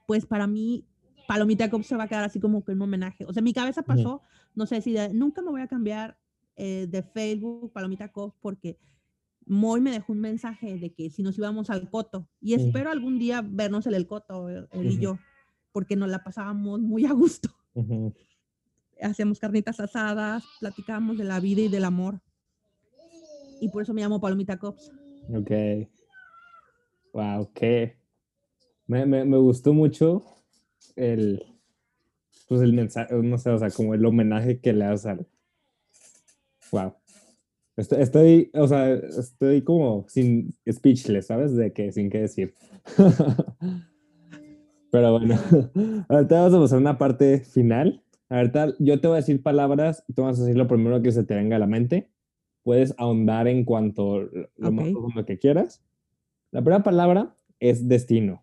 pues para mí, Palomita Cop se va a quedar así como que un homenaje. O sea, mi cabeza pasó, no sé si de- nunca me voy a cambiar eh, de Facebook Palomita Cop porque Moy me dejó un mensaje de que si nos íbamos al Coto. Y espero algún día vernos en el Coto, él y yo, porque nos la pasábamos muy a gusto. [LAUGHS] Hacíamos carnitas asadas, platicábamos de la vida y del amor. Y por eso me llamo Palomita Cops. Ok. Wow, qué. Me, me, me gustó mucho el. Pues el mensaje, no sé, o sea, como el homenaje que le das al. Wow. Estoy, estoy, o sea, estoy como sin speechless, ¿sabes? De que sin qué decir. [LAUGHS] Pero bueno, [LAUGHS] ahorita vamos a pasar una parte final. Ahorita yo te voy a decir palabras, tú vas a decir lo primero que se te venga a la mente. Puedes ahondar en cuanto lo lo más profundo que quieras. La primera palabra es destino.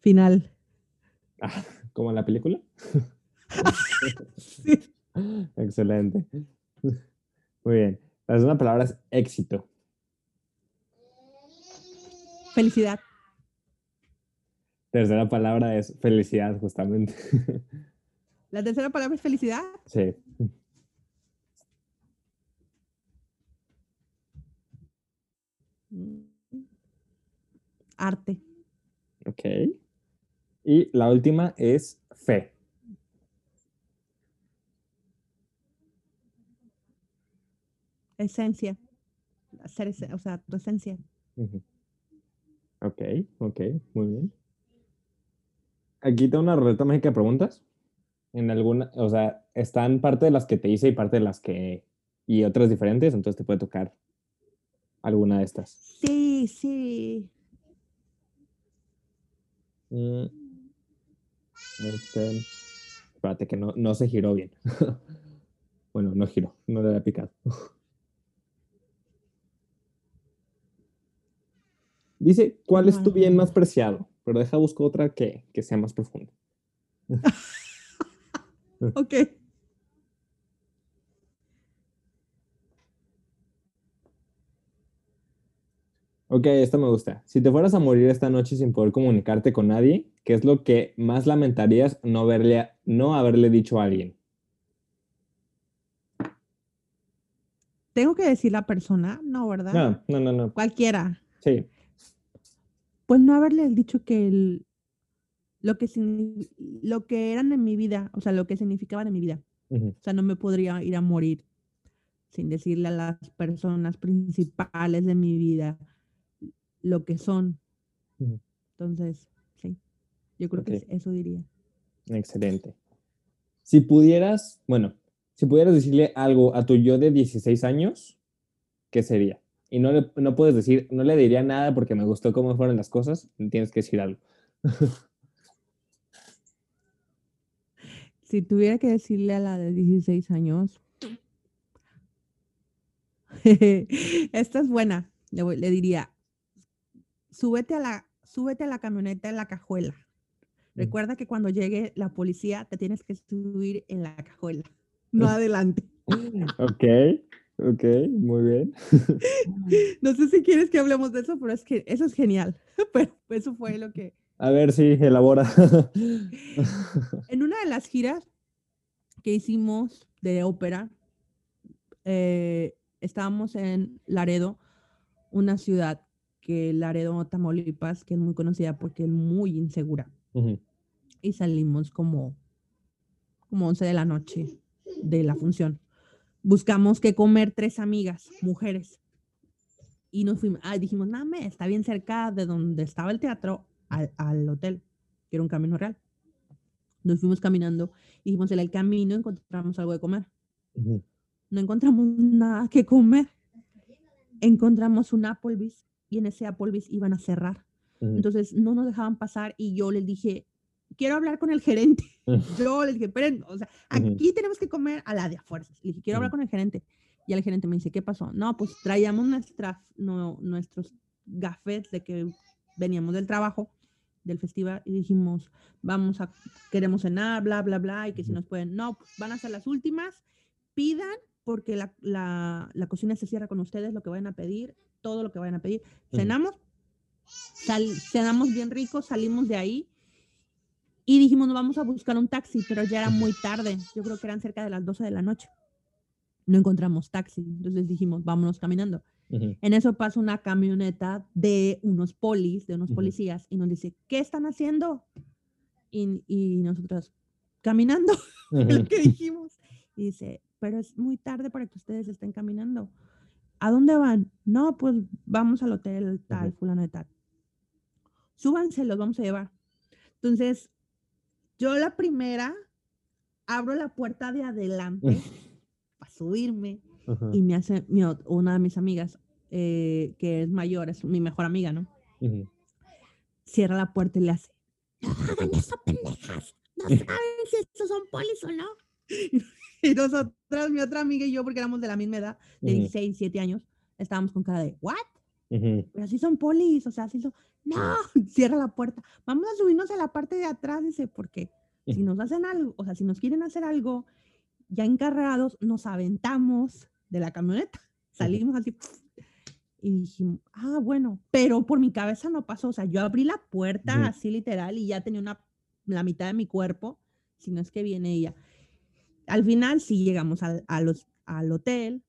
Final. [LAUGHS] Ah, ¿Como en la película? [LAUGHS] Excelente. Muy bien. La segunda palabra es éxito. Felicidad. Tercera palabra es felicidad, justamente. [LAUGHS] La tercera palabra es felicidad. Sí. Arte. Ok. Y la última es fe. Esencia. Ese- o sea, tu esencia. Ok, ok, muy bien. Aquí tengo una ruleta mágica de preguntas. En alguna, o sea, están parte de las que te hice y parte de las que. y otras diferentes, entonces te puede tocar alguna de estas. Sí, sí. Mm. Este, espérate que no, no se giró bien. [LAUGHS] bueno, no giró, no le había picado. [LAUGHS] Dice, ¿cuál es tu bien más preciado? Pero deja busco otra que, que sea más profunda. [LAUGHS] Ok. Ok, esto me gusta. Si te fueras a morir esta noche sin poder comunicarte con nadie, ¿qué es lo que más lamentarías no, verle a- no haberle dicho a alguien? Tengo que decir la persona, no, ¿verdad? No, no, no, no. Cualquiera. Sí. Pues no haberle dicho que el, lo, que lo que eran en mi vida, o sea, lo que significaban en mi vida. O sea, no me podría ir a morir sin decirle a las personas principales de mi vida lo que son. Entonces, sí, yo creo que eso diría. Excelente. Si pudieras, bueno, si pudieras decirle algo a tu yo de 16 años, ¿qué sería? Y no, le, no puedes decir, no le diría nada porque me gustó cómo fueron las cosas, tienes que decir algo. [LAUGHS] Si tuviera que decirle a la de 16 años, [LAUGHS] esta es buena, le, voy- le diría, súbete a, la, súbete a la camioneta en la cajuela. Recuerda que cuando llegue la policía te tienes que subir en la cajuela, no adelante. [LAUGHS] Ok, ok, muy bien. [LAUGHS] No sé si quieres que hablemos de eso, pero es que eso es genial. [LAUGHS] Pero eso fue lo que... A ver si elabora. En una de las giras que hicimos de ópera, eh, estábamos en Laredo, una ciudad que Laredo, Tamaulipas, que es muy conocida porque es muy insegura. Ujú, Y salimos como, como 11 de la noche de la función. Buscamos qué comer tres amigas, mujeres. Y nos fuimos, ah, dijimos, me, está bien cerca de donde estaba el teatro al, al hotel, que era un camino real. Nos fuimos caminando y dijimos, en el camino encontramos algo de comer. ujú. No encontramos nada que comer. Encontramos un Applebee's y en ese Applebee's iban a cerrar. Entonces no nos dejaban pasar y yo les dije, quiero hablar con el gerente. [LAUGHS] Yo les dije, esperen, o sea, aquí tenemos que comer a la de a fuerzas. Le dije, quiero hablar con el gerente. Y el gerente me dice, ¿qué pasó? No, pues traíamos nuestra, no, nuestros gafetes de que veníamos del trabajo, del festival, y dijimos, vamos a, queremos cenar, bla, bla, bla, y que si nos pueden, no, pues van a ser las últimas, pidan, porque la, la, la cocina se cierra con ustedes, lo que vayan a pedir, todo lo que vayan a pedir. Cenamos, sal- cenamos bien rico, salimos de ahí y dijimos, nos vamos a buscar un taxi, pero ya era muy tarde, yo creo que eran cerca de las 12 de la noche. No encontramos taxi, entonces dijimos, vámonos caminando. Ujú. En eso pasa una camioneta de unos polis, de unos policías, y nos dice, ¿qué están haciendo? Y, y nosotros, caminando, [LAUGHS] fue lo que dijimos. Y dice, pero es muy tarde para que ustedes estén caminando. ¿A dónde van? No, pues vamos al hotel tal, fulano de tal. Súbanse, los vamos a llevar. Entonces, yo la primera abro la puerta de adelante [LAUGHS] para subirme y me hace mi una de mis amigas, eh, que es mayor, es mi mejor amiga, ¿no? Cierra la puerta y le hace, no [LAUGHS] hagan eso, pendejas. No saben si estos son polis o no. [LAUGHS] Y nosotras, mi otra amiga y yo, porque éramos de la misma edad, de Ujú. 16, 17 años, estábamos con cara de, ¿what? Ujú. Pero así son polis, o sea, así son. No, [LAUGHS] cierra la puerta. Vamos a subirnos a la parte de atrás, dice, porque si nos hacen algo, o sea, si nos quieren hacer algo, ya encarregados, nos aventamos de la camioneta. [LAUGHS] Salimos así. Y dijimos, ah, bueno, pero por mi cabeza no pasó. O sea, yo abrí la puerta así literal y ya tenía una, la mitad de mi cuerpo, si no es que viene ella. Al final sí llegamos al, a los, al hotel,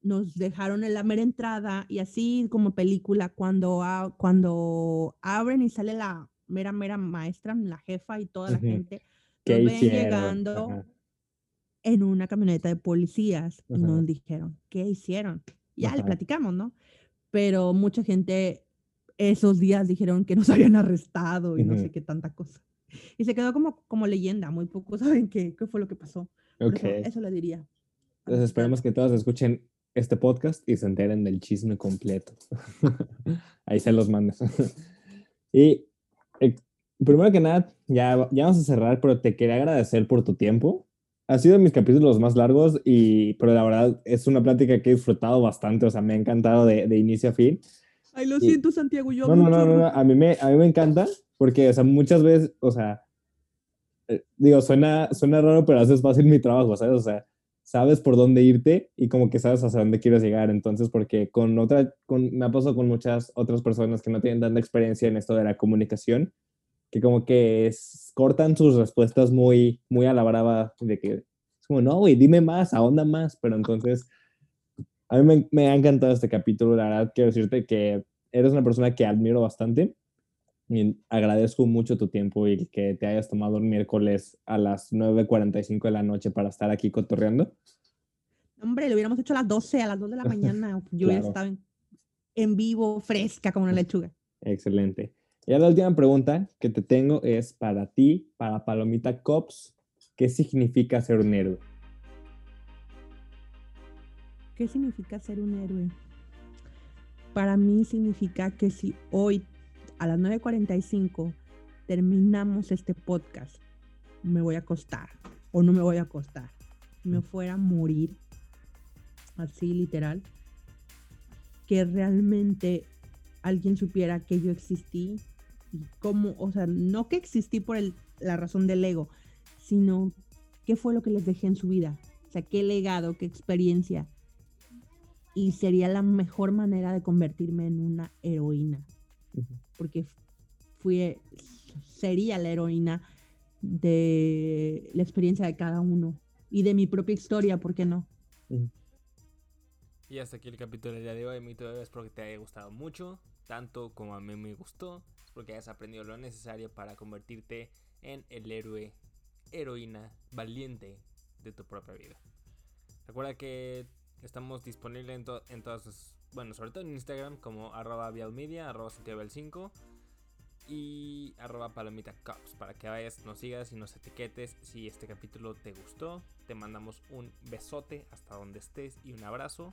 nos dejaron en la mera entrada y así como película, cuando, a- cuando abren y sale la mera, mera maestra, la jefa y toda la gente, ¿Qué nos ven hicieron? llegando en una camioneta de policías y nos dijeron, ¿qué hicieron? Ya le platicamos, ¿no? Pero mucha gente esos días dijeron que nos [LAUGHS] habían arrestado y no sé qué tanta cosa. Y se quedó como, como leyenda, muy pocos [LAUGHS] saben qué, qué fue lo que pasó. Por Ok. eso, eso le diría. Entonces esperemos que todos escuchen este podcast y se enteren del chisme completo. [LAUGHS] Ahí se los mandas. [LAUGHS] y eh, primero que nada, ya, ya vamos a cerrar, pero te quería agradecer por tu tiempo. Ha sido de mis capítulos más largos, y, pero la verdad es una plática que he disfrutado bastante, o sea, me ha encantado de, de inicio a fin. Ay, lo y- siento, Santiago, yo No, no, no, no, no, a mí me, a mí me encanta porque, o sea, muchas veces, o sea, eh, digo, suena, suena raro, pero haces fácil mi trabajo, ¿sabes? O sea, sabes por dónde irte y como que sabes hacia dónde quieres llegar. Entonces, porque con otra, con, me ha pasado con muchas otras personas que no tienen tanta experiencia en esto de la comunicación, que como que es- cortan sus respuestas muy, muy a la brava, de que es como, no, güey, dime más, ahonda más, pero entonces, a mí me, me ha encantado este capítulo, la verdad, quiero decirte que eres una persona que admiro bastante agradezco mucho tu tiempo y que te hayas tomado un miércoles a las 9.45 de la noche para estar aquí cotorreando. Hombre, lo hubiéramos hecho a las 12, a las 2 de la mañana. [LAUGHS] Yo Claro. estado en, en vivo, fresca como una lechuga. Excelente. Y la última pregunta que te tengo es para ti, para Palomita Cops, ¿qué significa ser un héroe? ¿Qué significa ser un héroe? Para mí significa que si hoy a las 9.45 terminamos este podcast, me voy a acostar o no me voy a acostar. Me fuera a morir, así literal, que realmente alguien supiera que yo existí y cómo, o sea, no que existí por el- la razón del ego, sino qué fue lo que les dejé en su vida. O sea, qué legado, qué experiencia. Y sería la mejor manera de convertirme en una heroína. Porque fui, sería la heroína de la experiencia de cada uno y de mi propia historia, ¿por qué no? Y hasta aquí el capítulo del día de hoy. Todo espero que te haya gustado mucho, tanto como a mí me gustó. Espero que hayas aprendido lo necesario para convertirte en el héroe, heroína, valiente de tu propia vida. Recuerda que estamos disponibles en, en todas sus- bueno, sobre todo en Instagram como arroba vialmedia, arroba santiago 5 y arroba palomita para que vayas, nos sigas y nos etiquetes si este capítulo te gustó. Te mandamos un besote hasta donde estés y un abrazo.